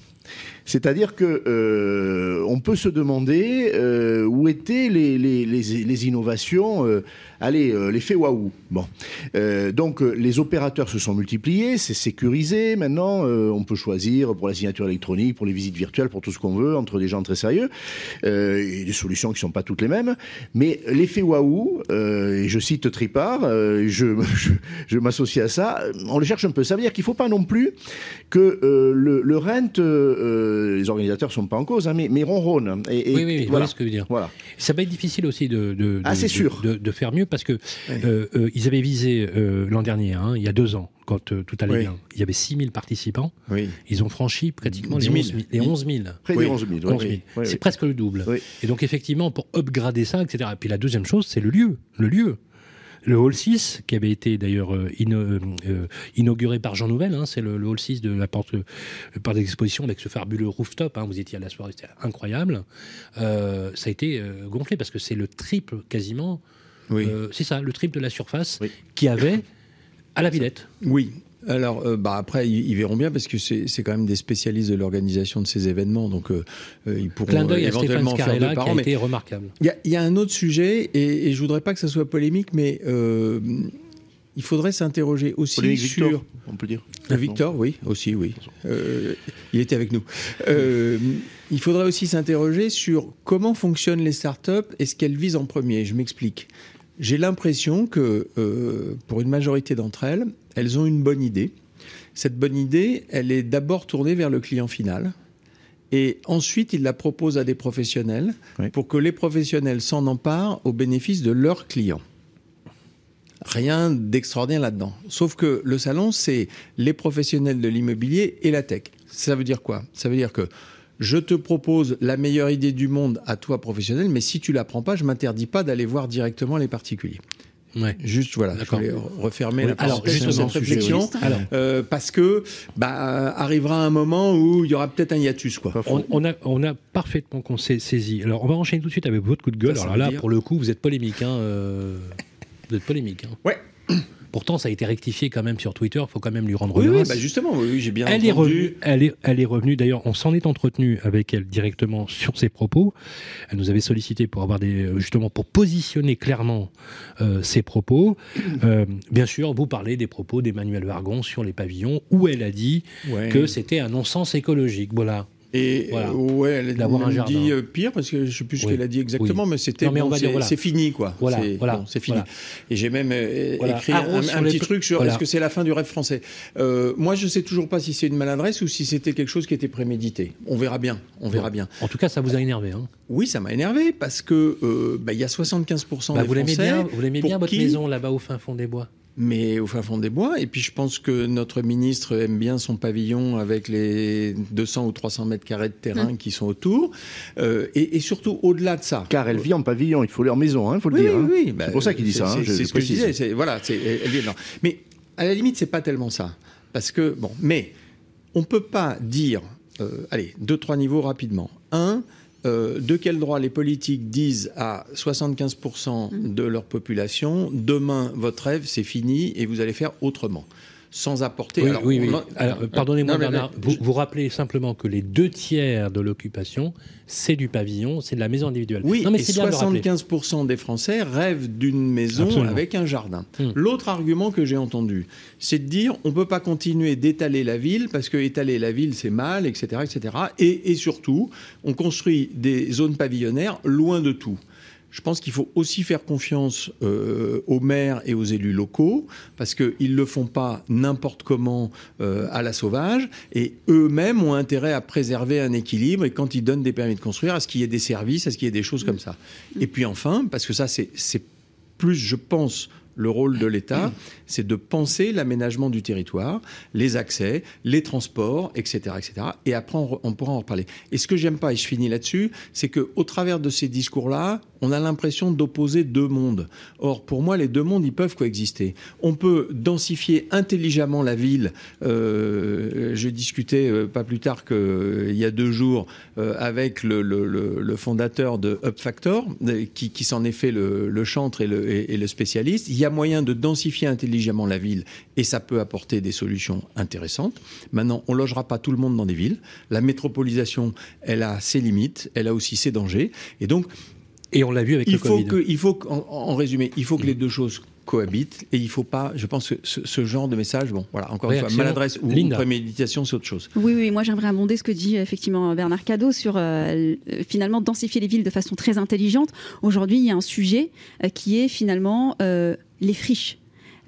C'est-à-dire que euh, on peut se demander euh, où étaient les, les, innovations euh, allez, euh, l'effet waouh. Bon. Euh, donc, euh, les opérateurs se sont multipliés, c'est sécurisé. Maintenant, on peut choisir pour la signature électronique, pour les visites virtuelles, pour tout ce qu'on veut, entre des gens très sérieux. et des solutions qui ne sont pas toutes les mêmes. Mais l'effet waouh, et je cite Tripart, je, <laughs> je, je m'associe à ça, on le cherche un peu. Ça veut dire qu'il ne faut pas non plus que le, le, rent, les organisateurs ne sont pas en cause, hein, mais, mais. Et, oui, oui, voilà. ce que je veux dire. Voilà. Ça va être difficile aussi de, de, ah, sûr. de, de faire mieux parce que euh, euh, ils avaient visé euh, l'an dernier, hein, il y a deux ans, quand tout allait bien, il y avait 6000 participants. Ils ont franchi pratiquement les 11 000. Les 11 000. Près des 11 000. C'est presque le double. Et donc effectivement, pour upgrader ça, etc. Et puis la deuxième chose, c'est le lieu. Le lieu. Le Hall 6, qui avait été d'ailleurs inauguré par Jean Nouvel, hein, c'est le, Hall 6 de la porte, par d'exposition avec ce fabuleux rooftop. Hein, vous étiez à la soirée, c'était incroyable. ça a été gonflé parce que c'est le triple quasiment euh, c'est ça, le triple de la surface qui avait à la Villette. Oui. Alors, euh, bah après, ils, verront bien parce que c'est quand même des spécialistes de l'organisation de ces événements, donc euh, ils pourront éventuellement faire de parents. Qui a été remarquable. Il y, a un autre sujet, et, et je voudrais pas que ça soit polémique, mais il faudrait s'interroger aussi sur. Victor, on peut dire. Victor, oui, aussi, oui. il était avec nous. Il faudrait aussi s'interroger sur comment fonctionnent les startups et ce qu'elles visent en premier. Je m'explique j'ai l'impression que euh, pour une majorité d'entre elles, elles ont une bonne idée. Cette bonne idée, elle est d'abord tournée vers le client final. Et ensuite, ils la proposent à des professionnels pour que les professionnels s'en emparent au bénéfice de leurs clients. Rien d'extraordinaire là-dedans. Sauf que le salon, c'est les professionnels de l'immobilier et la tech. Ça veut dire quoi? Ça veut dire que je te propose la meilleure idée du monde à toi professionnel, mais si tu la prends pas, je m'interdis pas d'aller voir directement les particuliers. Ouais. Juste voilà, je voulais refermer la alors, justement, cette réflexion euh, parce que bah, arrivera un moment où il y aura peut-être un hiatus quoi. On, a on a parfaitement saisi. Alors on va enchaîner tout de suite avec votre coup de gueule. alors là pour le coup vous êtes polémique hein, euh, vous êtes polémique. Hein. Ouais. Pourtant, ça a été rectifié quand même sur Twitter. Il faut quand même lui rendre oui, Oui, bah justement, oui, j'ai bien elle entendu. Est revenue, elle, est, elle est revenue. D'ailleurs, on s'en est entretenu avec elle directement sur ses propos. Elle nous avait sollicité pour avoir des, euh, justement, pour positionner clairement euh, ses propos. <clears throat> Euh, bien sûr, vous parlez des propos d'Emmanuel Vargon sur les pavillons, où elle a dit que c'était un non-sens écologique. Voilà. Et voilà. ouais, elle a dit euh, pire parce que je sais plus ce qu'elle a dit exactement, mais c'était bon, c'est fini quoi. Voilà, voilà, c'est fini. Et j'ai même euh, écrit un, petit truc sur est-ce que c'est la fin du rêve français. Euh, moi, je sais toujours pas si c'est une maladresse ou si c'était quelque chose qui était prémédité. On verra bien, on verra bien. En tout cas, ça vous a énervé. Hein. Oui, ça m'a énervé parce que bah, il y a 75 bah, des vous l'aimez bien, vous l'aimez bien votre maison là-bas au fin fond des bois? Mais au fin fond des bois. Et puis je pense que notre ministre aime bien son pavillon avec les 200 ou 300 mètres carrés de terrain qui sont autour. Euh, et, surtout au-delà de ça. Car elle vit en pavillon, il faut leur maison, il hein, faut le dire. Hein. Oui, bah, c'est pour ça qu'il dit ça. C'est hein, ce que je disais. Voilà, elle vit Mais à la limite, c'est pas tellement ça. Parce que, bon, mais on peut pas dire, euh, allez, deux, trois niveaux rapidement. Un, euh, de quel droit les politiques disent à 75% de leur population demain votre rêve c'est fini et vous allez faire autrement? Sans apporter. Oui, oui, oui. pardonnez-moi, Bernard, vous, vous rappelez simplement que les deux tiers de l'occupation, c'est du pavillon, c'est de la maison individuelle. Oui, non, mais et 75% des Français rêvent d'une maison avec un jardin. Hmm. L'autre argument que j'ai entendu, c'est de dire on ne peut pas continuer d'étaler la ville parce que étaler la ville c'est mal, etc., etc. Et, et surtout, on construit des zones pavillonnaires loin de tout. Je pense qu'il faut aussi faire confiance euh, aux maires et aux élus locaux, parce qu'ils ne le font pas n'importe comment euh, à la sauvage, et eux-mêmes ont intérêt à préserver un équilibre, et quand ils donnent des permis de construire, à ce qu'il y ait des services, à ce qu'il y ait des choses comme ça. Et puis enfin, parce que ça c'est plus, je pense, le rôle de l'État, c'est de penser l'aménagement du territoire, les accès, les transports, etc., etc. Et après, on, pourra en reparler. Et ce que j'aime pas, et je finis là-dessus, c'est que au travers de ces discours-là, on a l'impression d'opposer deux mondes. Or, pour moi, les deux mondes, ils peuvent coexister. On peut densifier intelligemment la ville. Euh, je discutais euh, pas plus tard qu'il euh, y a deux jours avec le, fondateur de Up Factor, qui, s'en est fait le, chantre et le, spécialiste. Y a moyen de densifier intelligemment la ville et ça peut apporter des solutions intéressantes. Maintenant, on logera pas tout le monde dans des villes. La métropolisation, elle a ses limites, elle a aussi ses dangers. Et donc, et on l'a vu avec il le faut Covid. Que, il faut en, résumé, il faut que les deux choses cohabitent et il ne faut pas, je pense que ce, genre de message, bon, voilà, encore une fois, maladresse ou préméditation, c'est autre chose. Oui, oui, moi j'aimerais abonder ce que dit effectivement Bernard Cadeau sur euh, finalement densifier les villes de façon très intelligente. Aujourd'hui, il y a un sujet euh, qui est finalement euh, les friches.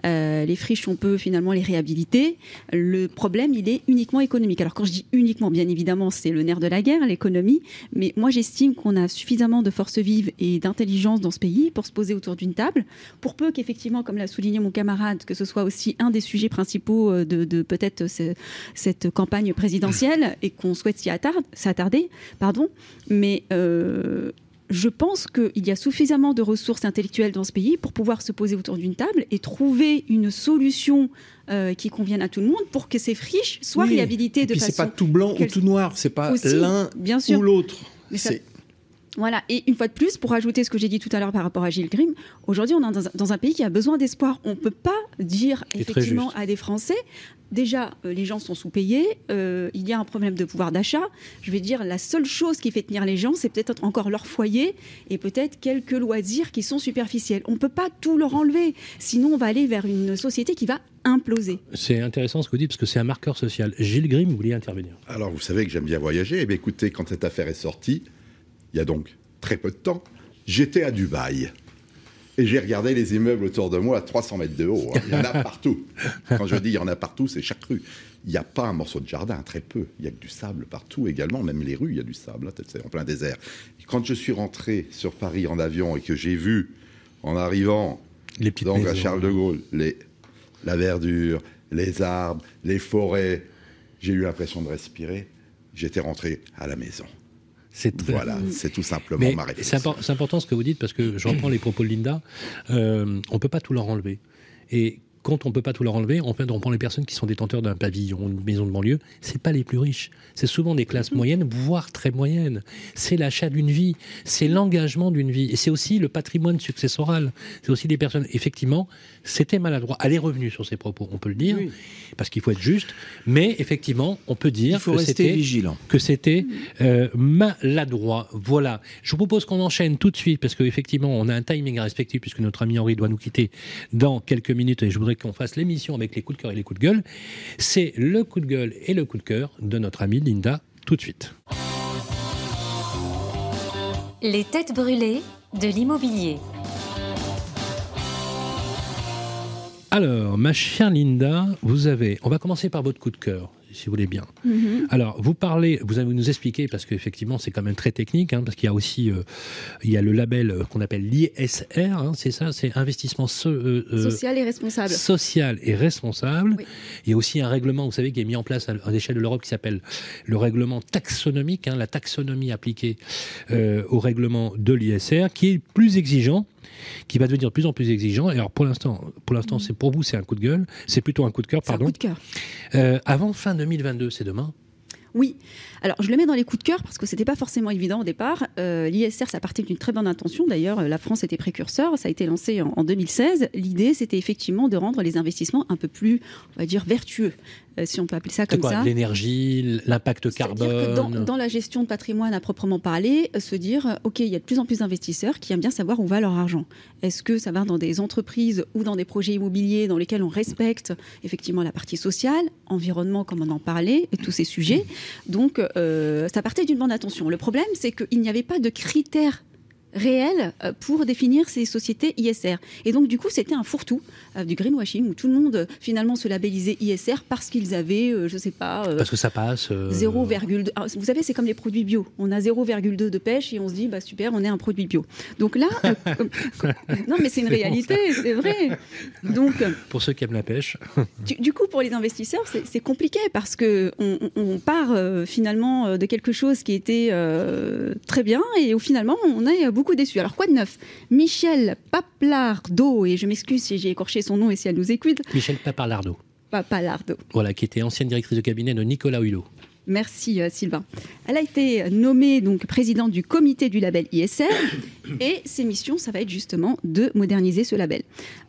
Euh, les friches, on peut finalement les réhabiliter. Le problème, il est uniquement économique. Alors quand je dis uniquement, bien évidemment, c'est le nerf de la guerre, l'économie. Mais moi, j'estime qu'on a suffisamment de forces vives et d'intelligence dans ce pays pour se poser autour d'une table. Pour peu qu'effectivement, comme l'a souligné mon camarade, que ce soit aussi un des sujets principaux euh, de, peut-être cette campagne présidentielle et qu'on souhaite s'y attarder, pardon. Mais euh, je pense qu'il y a suffisamment de ressources intellectuelles dans ce pays pour pouvoir se poser autour d'une table et trouver une solution euh, qui convienne à tout le monde pour que ces friches soient réhabilitées et de façon. C'est pas tout blanc ou tout noir, c'est pas l'un ou l'autre. Voilà, et une fois de plus, pour ajouter ce que j'ai dit tout à l'heure par rapport à Gilles Grimm, aujourd'hui on est dans un, pays qui a besoin d'espoir. On ne peut pas dire effectivement à des Français, déjà, euh, les gens sont sous-payés, euh, il y a un problème de pouvoir d'achat. Je vais dire, la seule chose qui fait tenir les gens, c'est peut-être encore leur foyer et peut-être quelques loisirs qui sont superficiels. On ne peut pas tout leur enlever, sinon on va aller vers une société qui va imploser. C'est intéressant ce que vous dites, parce que c'est un marqueur social. Gilles Grimm, vous vouliez intervenir Alors, vous savez que j'aime bien voyager. Eh bien, écoutez, quand cette affaire est sortie, il y a donc très peu de temps, j'étais à Dubaï. Et j'ai regardé les immeubles autour de moi à 300 mètres de haut. Hein. Il y en a <laughs> partout. Quand je dis il y en a partout, c'est chaque rue. Il n'y a pas un morceau de jardin, très peu. Il y a que du sable partout également. Même les rues, il y a du sable. C'est en plein désert. quand je suis rentré sur Paris en avion et que j'ai vu, en arrivant les donc à Charles de Gaulle, les, la verdure, les arbres, les forêts, j'ai eu l'impression de respirer. J'étais rentré à la maison. C'est Voilà, c'est tout simplement ma réflexion. C'est important ce que vous dites parce que je reprends les propos de Linda. Euh, on peut pas tout leur enlever. Et quand on peut pas tout leur enlever, en fait, on prend les personnes qui sont détenteurs d'un pavillon, une maison de banlieue, c'est pas les plus riches. C'est souvent des classes moyennes, voire très moyennes. C'est l'achat d'une vie, c'est l'engagement d'une vie, et c'est aussi le patrimoine successoral. C'est aussi des personnes. Effectivement, c'était maladroit. Elle est revenue sur ses propos, on peut le dire, parce qu'il faut être juste. Mais effectivement, on peut dire que c'était que c'était euh, maladroit. Voilà. Je vous propose qu'on enchaîne tout de suite parce qu'effectivement, on a un timing à respecter puisque notre ami Henri doit nous quitter dans quelques minutes et je voudrais qu'on fasse l'émission avec les coups de cœur et les coups de gueule. C'est le coup de gueule et le coup de cœur de notre amie Linda tout de suite. Les têtes brûlées de l'immobilier. Alors, ma chère Linda, vous avez. On va commencer par votre coup de cœur si vous voulez bien. Mhm. Alors, vous parlez, vous allez nous expliquer, parce qu'effectivement, c'est quand même très technique, hein, parce qu'il y a aussi euh, il y a le label euh, qu'on appelle l'ISR, hein, c'est ça, c'est investissement euh, social et responsable. Social et responsable. Il y a aussi un règlement, vous savez, qui est mis en place à, l'échelle de l'Europe qui s'appelle le règlement taxonomique, hein, la taxonomie appliquée au règlement de l'ISR, qui est plus exigeant qui va devenir de plus en plus exigeant. Et alors pour l'instant, pour l'instant, c'est pour vous, c'est un coup de gueule, c'est plutôt un coup de cœur, pardon. Un coup de cœur. Euh, avant fin 2022, c'est demain. Oui. Alors, je le mets dans les coups de cœur parce que c'était pas forcément évident au départ. Euh, L'ISR, ça partait d'une très bonne intention. D'ailleurs, la France était précurseur. Ça a été lancé en, en 2016. L'idée, c'était effectivement de rendre les investissements un peu plus, on va dire, vertueux. Euh, si on peut appeler ça comme ça. L'énergie, l'impact carbone. Dans, dans, la gestion de patrimoine à proprement parler, euh, se dire, euh, OK, il y a de plus en plus d'investisseurs qui aiment bien savoir où va leur argent. Est-ce que ça va dans des entreprises ou dans des projets immobiliers dans lesquels on respecte effectivement la partie sociale, environnement, comme on en parlait, et tous ces sujets? Donc, euh, ça partait d'une bonne attention. Le problème, c'est qu'il n'y avait pas de critères réel euh, pour définir ces sociétés ISR. Et donc, du coup, c'était un fourre-tout euh, du greenwashing où tout le monde finalement se labellisait ISR parce qu'ils avaient, euh, je sais pas. parce que ça passe. 0,2. Ah, vous savez, c'est comme les produits bio. On a 0,2 de pêche et on se dit, bah super, on est un produit bio. Donc là, <laughs> non, mais c'est une réalité, c'est vrai. Donc, pour ceux qui aiment la pêche. du, coup, pour les investisseurs, c'est compliqué parce que on, on part finalement de quelque chose qui était très bien et où finalement on a beaucoup déçu. Alors quoi de neuf? Michel Paplardo, et je m'excuse si j'ai écorché son nom et si elle nous écoute. Michel Paplardo. Paplardo. Voilà, qui était ancienne directrice de cabinet de Nicolas Hulot. Merci euh, Sylvain. Elle a été nommée donc présidente du comité du label ISR et ses missions, ça va être justement de moderniser ce label.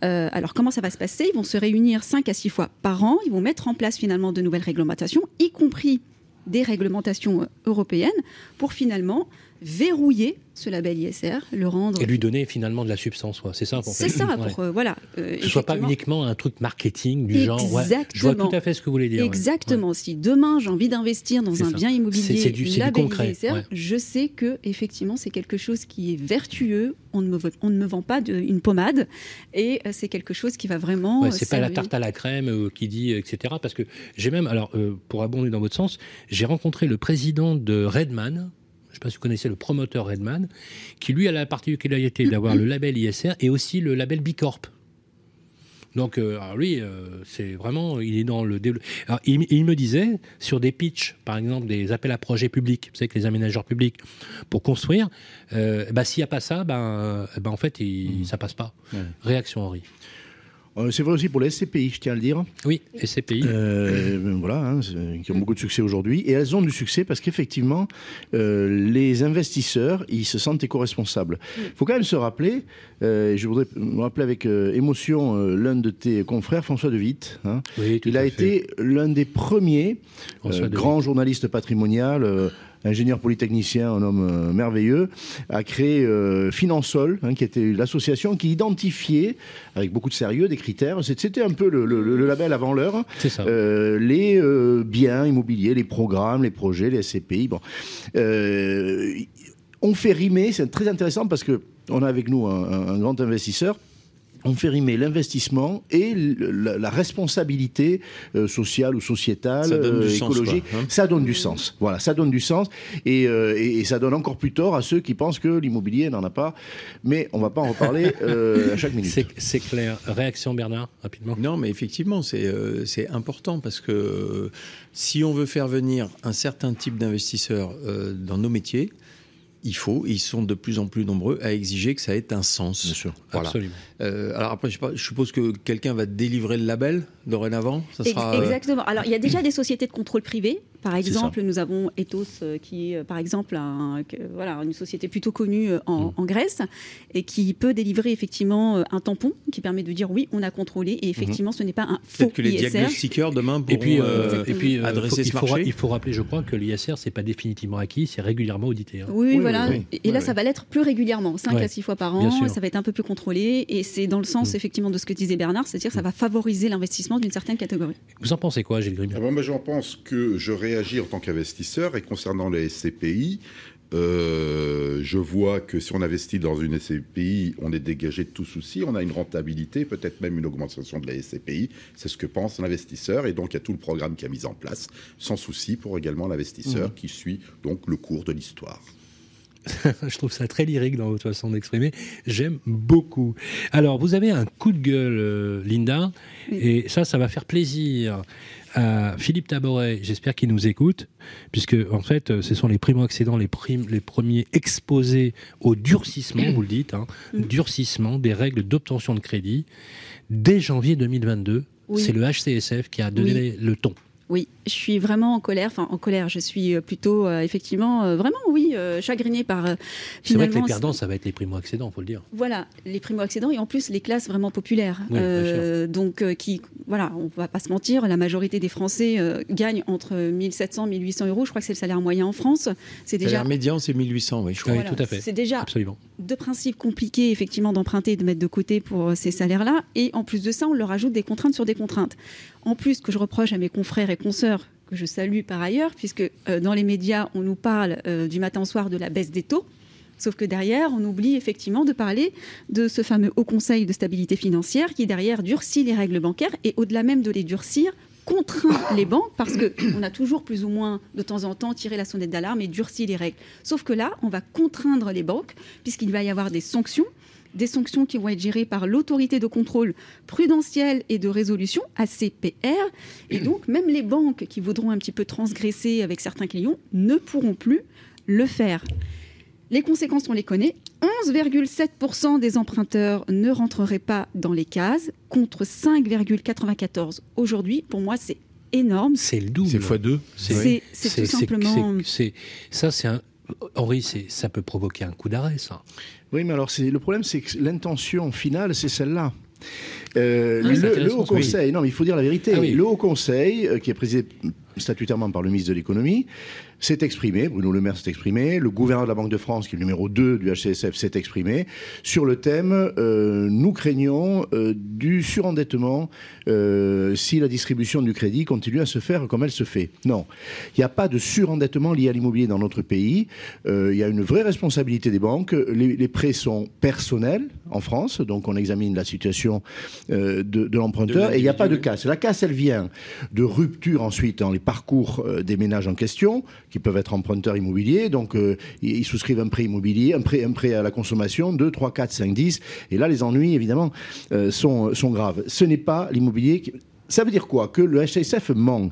Euh, alors comment ça va se passer? Ils vont se réunir 5 à 6 fois par an, ils vont mettre en place finalement de nouvelles réglementations, y compris des réglementations euh, européennes, pour finalement verrouiller ce label ISR, le rendre. Et lui donner finalement de la substance, c'est ça. C'est ça, pour, euh, voilà. Euh, que ce soit pas uniquement un truc marketing du genre. Ouais, je vois tout à fait ce que vous voulez dire. Exactement. Si demain j'ai envie d'investir dans un bien immobilier, c'est du, label concret, ISR, je sais que effectivement c'est quelque chose qui est vertueux. On ne me, on ne me vend pas de, une pommade et euh, c'est quelque chose qui va vraiment. c'est pas la tarte à la crème qui dit etc. Parce que j'ai même alors pour abonder dans votre sens, j'ai rencontré le président de Redman je ne sais pas si vous connaissez le promoteur Redman, qui lui a la particularité d'avoir le label ISR et aussi le label Bicorp. Donc, euh, lui, euh, c'est vraiment, il est dans le développement. Il, me disait, sur des pitchs, par exemple, des appels à projets publics, vous savez que les aménageurs publics, pour construire, euh, bah, s'il n'y a pas ça, ben, ben en fait, il, mmh. ça passe pas. Réaction, Henri. Euh, c'est vrai aussi pour les SCPI, je tiens à le dire. Oui, SCPI. Euh, voilà, hein, qui ont beaucoup de succès aujourd'hui. Et elles ont du succès parce qu'effectivement, euh, les investisseurs, ils se sentent éco-responsables. Il faut quand même se rappeler, je voudrais me rappeler avec émotion l'un de tes confrères, François De Witt. Hein. Oui, Il a été l'un des premiers grands journalistes patrimonial ingénieur polytechnicien, un homme euh, merveilleux, a créé euh, Finansol, hein, qui était l'association qui identifiait, avec beaucoup de sérieux, des critères. C'était un peu le, label avant l'heure. Euh, les biens immobiliers, les programmes, les projets, les SCPI. Bon. on fait rimer, c'est très intéressant parce que on a avec nous un grand investisseur on fait rimer l'investissement et la, responsabilité euh, sociale ou sociétale, euh, écologique. Hein. ça donne du sens. Voilà, ça donne du sens euh, et, ça donne encore plus tort à ceux qui pensent que l'immobilier n'en a pas. Mais on ne va pas en reparler à chaque minute. C'est clair. Réaction Bernard, rapidement. Non, mais effectivement, c'est important parce que si on veut faire venir un certain type d'investisseurs dans nos métiers, il faut, ils sont de plus en plus nombreux à exiger que ça ait un sens. Bien sûr, absolument. Euh, alors après, je, suppose que quelqu'un va délivrer le label dorénavant. Ça sera, euh, Exactement. Alors il y a déjà des sociétés de contrôle privé par exemple, nous avons Ethos, euh, qui est par exemple un, voilà, une société plutôt connue euh, mm. en, Grèce et qui peut délivrer effectivement euh, un tampon qui permet de dire oui, on a contrôlé et effectivement mm-hmm. ce n'est pas un faux que les diagnostiqueurs demain pourront et puis, et puis adresser ce marché. Il faut rappeler, je crois, que l'ISR c'est pas définitivement acquis, c'est régulièrement audité. Hein. Oui, voilà. Et là, ça va l'être plus régulièrement, 5 à 6 fois par an. Ça va être un peu plus contrôlé et c'est dans le sens mm. effectivement de ce que disait Bernard, c'est-à-dire que ça va favoriser l'investissement d'une certaine catégorie. Vous en pensez quoi, Gilles Grimm ah ben, J'en pense que je en tant qu'investisseur et concernant les SCPI, euh, je vois que si on investit dans une SCPI, on est dégagé de tout souci, on a une rentabilité, peut-être même une augmentation de la SCPI. C'est ce que pense l'investisseur et donc il y a tout le programme qui a mis en place, sans souci pour également l'investisseur mmh. qui suit donc le cours de l'histoire. <laughs> je trouve ça très lyrique dans votre façon d'exprimer. J'aime beaucoup. Alors, vous avez un coup de gueule, euh, Linda, et ça, ça va faire plaisir à Philippe Taboret, j'espère qu'il nous écoute, puisque en fait, ce sont les primo-accédants, les, les premiers exposés au durcissement, vous le dites, hein, mm. durcissement des règles d'obtention de crédit dès janvier 2022. C'est le HCSF qui a donné le ton. Oui, je suis vraiment en colère. Enfin, en colère, je suis euh, plutôt, euh, effectivement, euh, vraiment, oui, chagrinée par. c'est vrai que les perdants, ça va être les primo-accédants, faut le dire. Voilà, les primo-accédants et en plus les classes vraiment populaires. donc, qui, voilà, on va pas se mentir, la majorité des Français gagnent entre 1700 et 1800 euros. Je crois que c'est le salaire moyen en France. C'est déjà. Le salaire médian, c'est 1800, oui, je crois. Oui, tout à fait. C'est déjà Absolument. deux principes compliqués, effectivement, d'emprunter et de mettre de côté pour ces salaires-là. Et en plus de ça, on leur ajoute des contraintes sur des contraintes. En plus, que je reproche à mes confrères et consoeurs, que je salue par ailleurs, puisque euh, dans les médias, on nous parle euh, du matin au soir de la baisse des taux. Sauf que derrière, on oublie effectivement de parler de ce fameux Haut Conseil de stabilité financière qui, derrière, durcit les règles bancaires et, au-delà même de les durcir, contraint <coughs> les banques parce qu'on <coughs> a toujours plus ou moins de temps en temps tiré la sonnette d'alarme et durci les règles. Sauf que là, on va contraindre les banques puisqu'il va y avoir des sanctions des sanctions qui vont être gérées par l'autorité de contrôle prudentiel et de résolution, ACPR. Et donc, même les banques qui voudront un petit peu transgresser avec certains clients ne pourront plus le faire. Les conséquences, on les connaît. 11,7% des emprunteurs ne rentreraient pas dans les cases, contre 5,94 aujourd'hui. Pour moi, c'est énorme. C'est le double. C'est x2. C'est tout simplement. Ça, c'est un. Henri, ça peut provoquer un coup d'arrêt, ça. Oui, mais alors le problème, c'est que l'intention finale, c'est celle-là. Euh, ah le, Haut Conseil, non, mais il faut dire la vérité. Ah le Haut Conseil, euh, qui est présidé statutairement par le ministre de l'économie, s'est exprimé, Bruno Le Maire s'est exprimé, le gouverneur de la Banque de France, qui est le numéro 2 du HCSF, s'est exprimé sur le thème euh, nous craignons euh, du surendettement euh, si la distribution du crédit continue à se faire comme elle se fait. Non, il n'y a pas de surendettement lié à l'immobilier dans notre pays. Il y a une vraie responsabilité des banques. Les, les, prêts sont personnels en France, donc on examine la situation de, de l'emprunteur et il n'y a pas de casse. La casse, elle vient de rupture ensuite dans les parcours des ménages en question qui peuvent être emprunteurs immobiliers. Donc, euh, ils souscrivent un prêt immobilier, un prêt, un prêt à la consommation, 2, 3, 4, 5, 10. Et là, les ennuis, évidemment, euh, sont, sont graves. Ce n'est pas l'immobilier. Qui... Ça veut dire quoi? Que le HSF ment,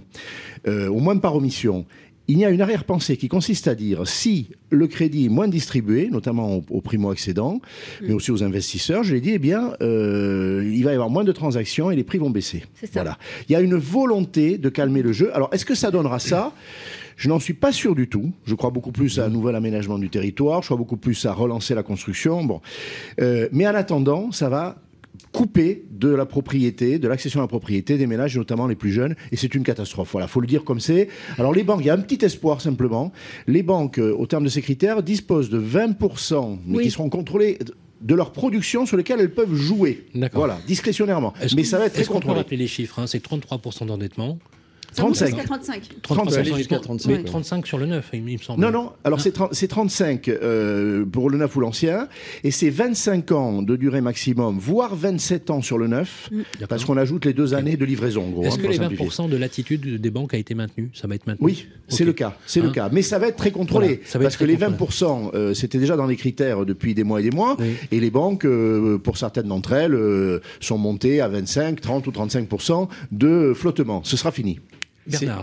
euh, au moins par omission. Il y a une arrière-pensée qui consiste à dire si le crédit est moins distribué, notamment aux, primo-accédants, mm. mais aussi aux investisseurs, je l'ai dit, eh bien, il va y avoir moins de transactions et les prix vont baisser. Voilà. Il y a une volonté de calmer le jeu. Alors, est-ce que ça donnera ça? Je n'en suis pas sûr du tout. Je crois beaucoup plus à un nouvel aménagement du territoire. Je crois beaucoup plus à relancer la construction. Bon, euh, mais en attendant, ça va couper de la propriété, de l'accession à la propriété des ménages, notamment les plus jeunes, et c'est une catastrophe. Voilà, faut le dire comme c'est. Alors les banques, il y a un petit espoir simplement. Les banques, euh, au terme de ces critères, disposent de 20%, mais qui seront contrôlés de leur production sur lesquelles elles peuvent jouer. Voilà, discrétionnairement. Mais ça va être très contrôlé. On peut rappeler les chiffres hein, C'est 33% d'endettement. 35. Jusqu'à 35. 35, 35 sur le neuf, il me semble. Non, non, alors c'est 35 euh, pour le neuf ou l'ancien, et c'est 25 ans de durée maximum, voire 27 ans sur le neuf, mm. parce qu'on ajoute les deux années de livraison, en gros. Est-ce hein, que les 20% de l'attitude des banques a été maintenu Ça va être maintenu? Oui, c'est le cas, c'est le hein cas. Mais ça va être très contrôlé, parce que les 20%, euh, c'était déjà dans les critères depuis des mois et des mois, et les banques, euh, pour certaines d'entre elles, sont montées à 25, 30 ou 35% de flottement. Ce sera fini.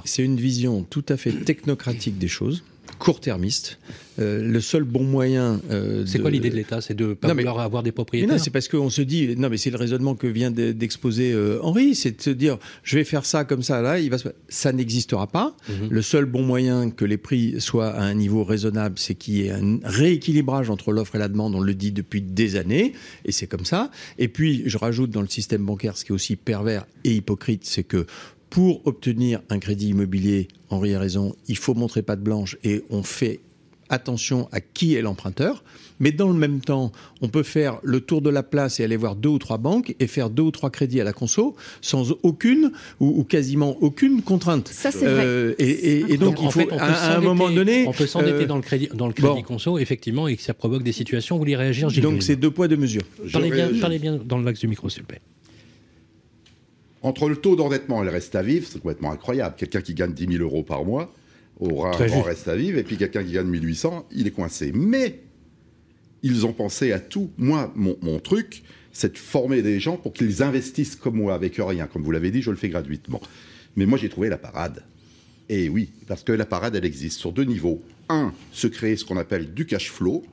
C'est une vision tout à fait technocratique des choses court-termiste. Euh, le seul bon moyen. Euh, c'est quoi l'idée de l'État? C'est de ne pas vouloir avoir des propriétaires Non, c'est parce qu'on se dit. Non, mais c'est le raisonnement que vient d'exposer euh, Henri c'est de se dire je vais faire ça comme ça, là, il va ça n'existera pas. Mhm. Le seul bon moyen que les prix soient à un niveau raisonnable, c'est qu'il y ait un rééquilibrage entre l'offre et la demande. On le dit depuis des années, et c'est comme ça. Et puis, je rajoute dans le système bancaire, ce qui est aussi pervers et hypocrite, c'est que pour obtenir un crédit immobilier, Henri a raison, il faut montrer patte blanche et on fait attention à qui est l'emprunteur. Mais dans le même temps, on peut faire le tour de la place et aller voir deux ou trois banques et faire deux ou trois crédits à la conso sans aucune ou, quasiment aucune contrainte. Ça, c'est vrai. Euh, et, donc, il faut, à, un moment donné. On peut s'endetter euh, dans le crédit, dans le crédit conso, effectivement, et que ça provoque des situations. Vous voulez réagir, Gilles Donc, c'est deux poids, deux mesures. Parlez bien, parlez bien dans le max du micro, s'il vous plaît. Entre le taux d'endettement et le reste à vivre, c'est complètement incroyable. Quelqu'un qui gagne 10 000 euros par mois aura un grand reste à vivre, et puis quelqu'un qui gagne 1800, il est coincé. Mais ils ont pensé à tout. Moi, mon, truc, c'est de former des gens pour qu'ils investissent comme moi, avec rien. Comme vous l'avez dit, je le fais gratuitement. Mais moi, j'ai trouvé la parade. Et oui, parce que la parade, elle existe sur deux niveaux. Un, se créer ce qu'on appelle du cash flow,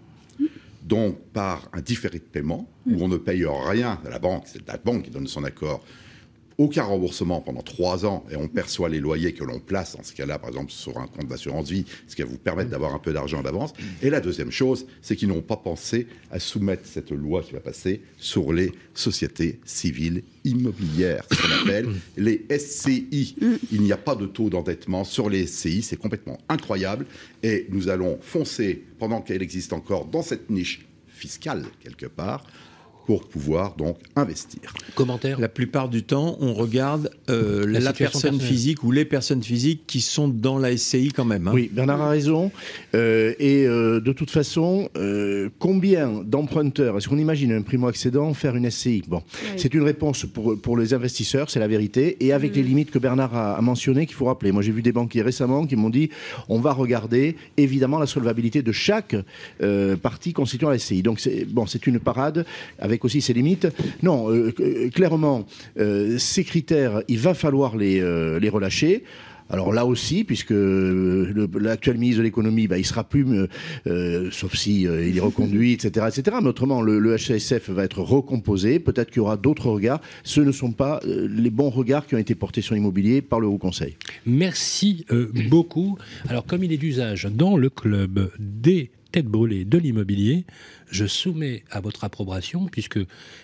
donc par un différé de paiement, où on ne paye rien à la banque, c'est la banque qui donne son accord aucun remboursement pendant trois ans et on perçoit les loyers que l'on place, en ce cas-là, par exemple, sur un compte d'assurance vie, ce qui va vous permettre d'avoir un peu d'argent d'avance. Et la deuxième chose, c'est qu'ils n'ont pas pensé à soumettre cette loi qui va passer sur les sociétés civiles immobilières, ce qu'on appelle les SCI. Il n'y a pas de taux d'endettement sur les SCI, c'est complètement incroyable. Et nous allons foncer, pendant qu'elle existe encore, dans cette niche fiscale, quelque part, pour pouvoir donc investir. Commentaire La plupart du temps, on regarde euh, la, personne physique ou les personnes physiques qui sont dans la SCI quand même. Hein. Oui, Bernard a raison. Euh, et euh, de toute façon, combien d'emprunteurs, est-ce qu'on imagine un primo-accédant faire une SCI Bon, c'est une réponse pour, pour les investisseurs, c'est la vérité, et avec les mm. limites que Bernard a, a mentionnées qu'il faut rappeler. Moi, j'ai vu des banquiers récemment qui m'ont dit on va regarder évidemment la solvabilité de chaque partie constituant la SCI. Donc, c'est bon, c'est une parade avec aussi ses limites. Non, euh, euh, clairement, euh, ces critères, il va falloir les, relâcher. Alors là aussi, puisque l'actuel ministre de l'économie, bah, il sera plus, sauf si il est reconduit, etc., etc. Mais autrement, le, le HCSF va être recomposé. Peut-être qu'il y aura d'autres regards. Ce ne sont pas les bons regards qui ont été portés sur l'immobilier par le Haut Conseil. Merci beaucoup. Alors, comme il est d'usage dans le club des tête brûlée de l'immobilier, je soumets à votre approbation, puisque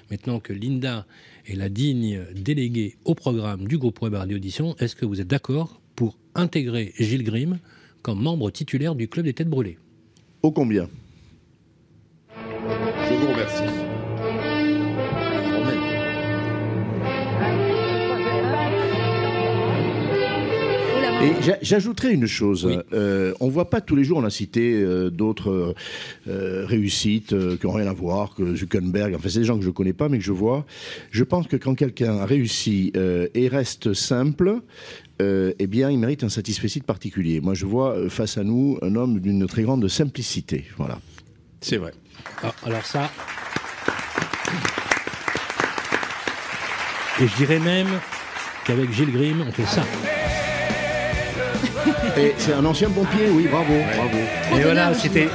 maintenant que Linda est la digne déléguée au programme du groupe Web Radio Audition, est-ce que vous êtes d'accord pour intégrer Gilles Grimm comme membre titulaire du club des têtes brûlées? Au combien? Je vous remercie. Et j'ajouterais une chose. Euh, on voit pas tous les jours, on a cité euh, d'autres euh, réussites qui n'ont rien à voir, que Zuckerberg. Enfin, c'est des gens que je connais pas, mais que je vois. Je pense que quand quelqu'un a réussi et reste simple, eh bien, il mérite un satisfait particulier. Moi, je vois face à nous un homme d'une très grande simplicité. Voilà. C'est vrai. Ah, alors ça. Et je dirais même qu'avec Gilles Grimm, on fait ça c'est un ancien pompier, oui, bravo, bravo. Et voilà, c'était,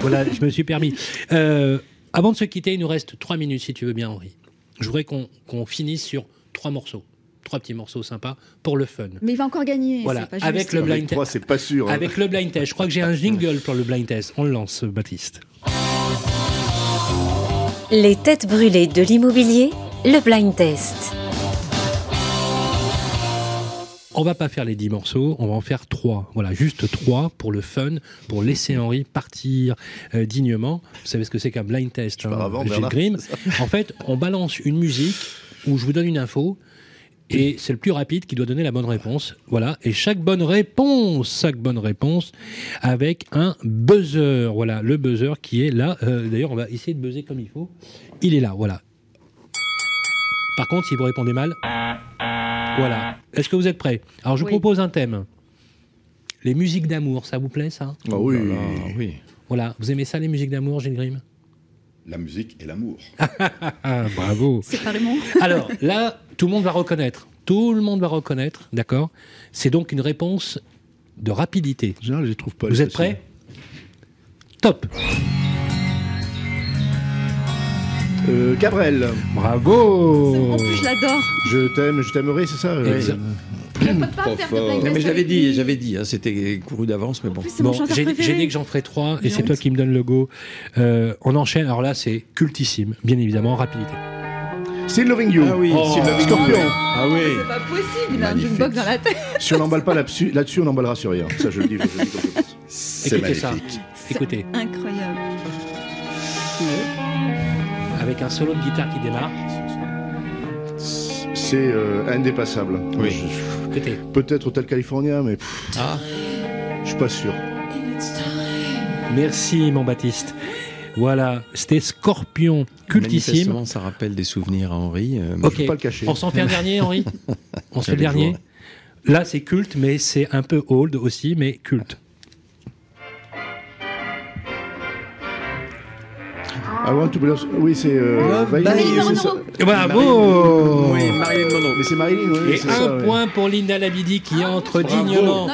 voilà, je me suis permis. Euh, avant de se quitter, il nous reste trois minutes, si tu veux bien, Henri. Je voudrais qu'on finisse sur trois morceaux trois petits morceaux sympas pour le fun. Mais il va encore gagner. Voilà, avec le blind test. c'est pas sûr. Hein. Avec le blind test. Je crois que j'ai un jingle pour le blind test. On le lance, Baptiste. Les têtes brûlées de l'immobilier, le blind test. On va pas faire les dix morceaux, on va en faire trois. Voilà, juste trois pour le fun, pour laisser Henri partir euh, dignement. Vous savez ce que c'est qu'un blind test, hein, Grimm. <laughs> En fait, on balance une musique où je vous donne une info et c'est le plus rapide qui doit donner la bonne réponse. Voilà. Et chaque bonne réponse, chaque bonne réponse avec un buzzer. Voilà, le buzzer qui est là. Euh, d'ailleurs, on va essayer de buzzer comme il faut. Il est là, voilà. Par contre, si vous répondez mal, voilà. Est-ce que vous êtes prêts? Alors, je vous propose un thème. Les musiques d'amour, ça vous plaît, ça? Ah oui. oui. Voilà. Vous aimez ça, les musiques d'amour, Gilles Grimm? La musique et l'amour. <laughs> Bravo. C'est vraiment. <laughs> Alors, là, tout le monde va reconnaître. Tout le monde va reconnaître, d'accord? C'est donc une réponse de rapidité. je les trouve pas. Vous êtes prêts? Top euh, Gabriel. Bravo En plus, je l'adore. Je t'aime, je t'aimerai, c'est ça euh, mais j'avais dit, j'avais dit, hein, c'était couru d'avance, mais bon. bon j'ai dit que j'en ferai trois, et c'est toi qui me donne le go. Euh, on enchaîne. Alors là, c'est cultissime, bien évidemment, rapidité. Still Loving You. Ah oui, oh. Scorpion. Ah oui. C'est pas possible, il a une box dans la tête. Si on n'emballe pas là-dessus, on n'emballera sur rien. Ça, je le dis. C'est magnifique. Ça. Écoutez. Incroyable avec un solo de guitare qui démarre. C'est euh, indépassable. Oui. Peut-être Hotel California, mais ah. je suis pas sûr. Merci, mon Baptiste. Voilà, c'était Scorpion, cultissime. ça rappelle des souvenirs à Henri. Euh, ok, pas le cacher. On s'en fait un dernier, Henri <laughs> On se fait le dernier Là, c'est culte, mais c'est un peu old aussi, mais culte. I want to be Oui, c'est. Euh, Marilyn Monroe. Bravo Oui, Marilyn Monroe. Mais c'est Marilyn, oui. Et un point pour Linda Labidi qui entre dignement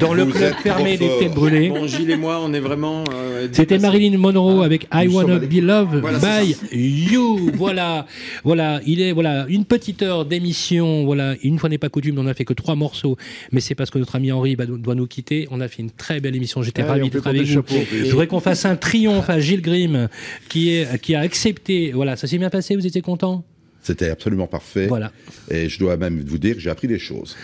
dans le club fermé des têtes brûlées. Bon, Gilles et moi, on est vraiment. Euh, C'était Marilyn Monroe ah, avec I Wanna Be Loved by You. Voilà, voilà, il est voilà une petite heure d'émission. Voilà, une fois n'est pas coutume, on n'a fait que trois morceaux, mais c'est parce que notre ami Henri doit nous quitter. On a fait une très belle émission. J'étais ravi d'être avec vous. Je voudrais qu'on fasse un triomphe à Gilles Grimm, qui est qui a accepté. Voilà, ça s'est bien passé. Vous étiez content? C'était absolument parfait. Voilà. Et je dois même vous dire que j'ai appris des choses.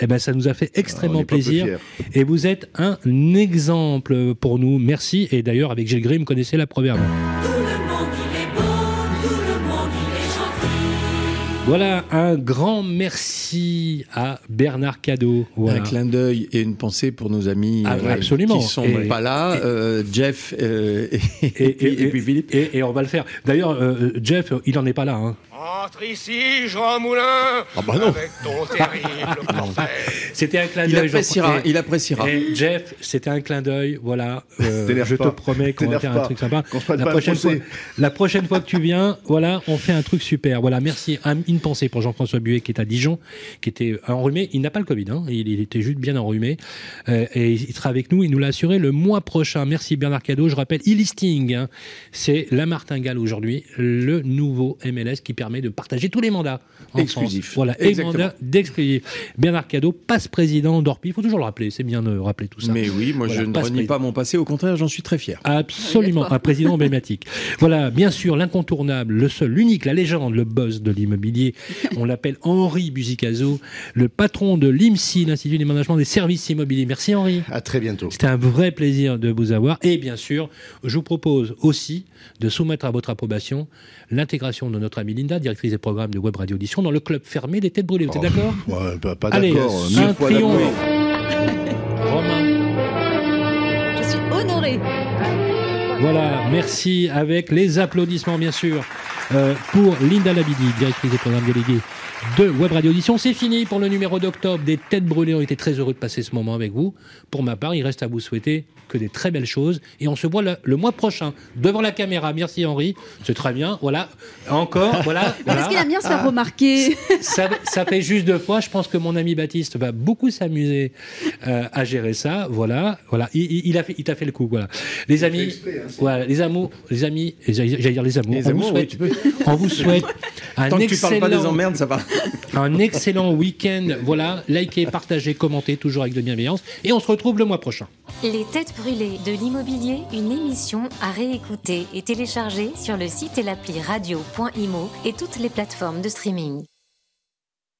Eh ben, ça nous a fait extrêmement plaisir. Et vous êtes un exemple pour nous. Merci. Et d'ailleurs, avec Gilles Grimm, connaissez la proverbe. Voilà, un grand merci à Bernard Cadeau. Un clin d'œil et une pensée pour nos amis ah, euh, absolument. qui sont pas là, euh, Jeff euh, <laughs> et, puis Philippe. Et, on va le faire. D'ailleurs, Jeff, il n'en est pas là. Hein. Entre ici, Jean Moulin, ah bah non. avec ton <laughs> terrible C'était un clin d'œil. Il appréciera. Il appréciera. Jeff, c'était un clin d'œil. Voilà. <laughs> je te promets qu'on va faire un truc sympa. La prochaine, fois, la prochaine fois que tu viens, voilà, on fait un truc super. Voilà, merci. Une pensée pour Jean-François Buet qui est à Dijon, qui était enrhumé. Il n'a pas le Covid, hein. il, était juste bien enrhumé. Euh, et il sera avec nous. Il nous l'a assuré le mois prochain. Merci Bernard Cadeau. Je rappelle, e-listing, hein. c'est la martingale aujourd'hui, le nouveau MLS qui permet de partager tous les mandats en Exclusif. Voilà, et mandats d'exclusif. Bernard Cadeau, passe président d'Orpi. Il faut toujours le rappeler. C'est bien de rappeler tout ça. Mais oui, moi je ne renie pas mon passé. Au contraire, j'en suis très fier. Absolument, un président emblématique. voilà, bien sûr, l'incontournable, le seul, l'unique, la légende, le boss de l'immobilier on l'appelle Henri Buzicazo, le patron de l'IMSI, l'Institut d'aménagement des services immobiliers. Merci Henri. À très bientôt. C'était un vrai plaisir de vous avoir. Et bien sûr, je vous propose aussi de soumettre à votre approbation l'intégration de notre amie Linda, directrice des programmes de Web Radio Audition, dans le club fermé des têtes brûlées. Vous êtes d'accord ouais, Pas, d'accord. Un triomphe. <laughs> Romain. Je suis honoré. Voilà, merci avec les applaudissements bien sûr. Euh, pour Linda Labidi, directrice des programmes délégués de Web Radio Audition. C'est fini pour le numéro d'octobre des Têtes Brûlées. On était très heureux de passer ce moment avec vous. Pour ma part, il reste à vous souhaiter que des très belles choses. Et on se voit le, mois prochain devant la caméra. Merci Henri. C'est très bien. Voilà. Encore. <laughs> Voilà. Est-ce qu'il a bien se faire remarquer ça, ça, fait juste deux fois. Je pense que mon ami Baptiste va beaucoup s'amuser euh, à gérer ça. Voilà. Voilà. Il, a fait, il t'a fait le coup. Voilà. Les amis. Hein, voilà. Les amours. Les amis. J'allais dire les amours. on, vous souhaite, on vous souhaite un Tant excellent. Que tu parles pas des emmerdes, ça va. Un excellent week-end. Voilà. Likez, partagez, commentez, toujours avec de bienveillance. Et on se retrouve le mois prochain. Les têtes brûlées de l'immobilier, une émission à réécouter et télécharger sur le site et l'appli radio.imo et toutes les plateformes de streaming.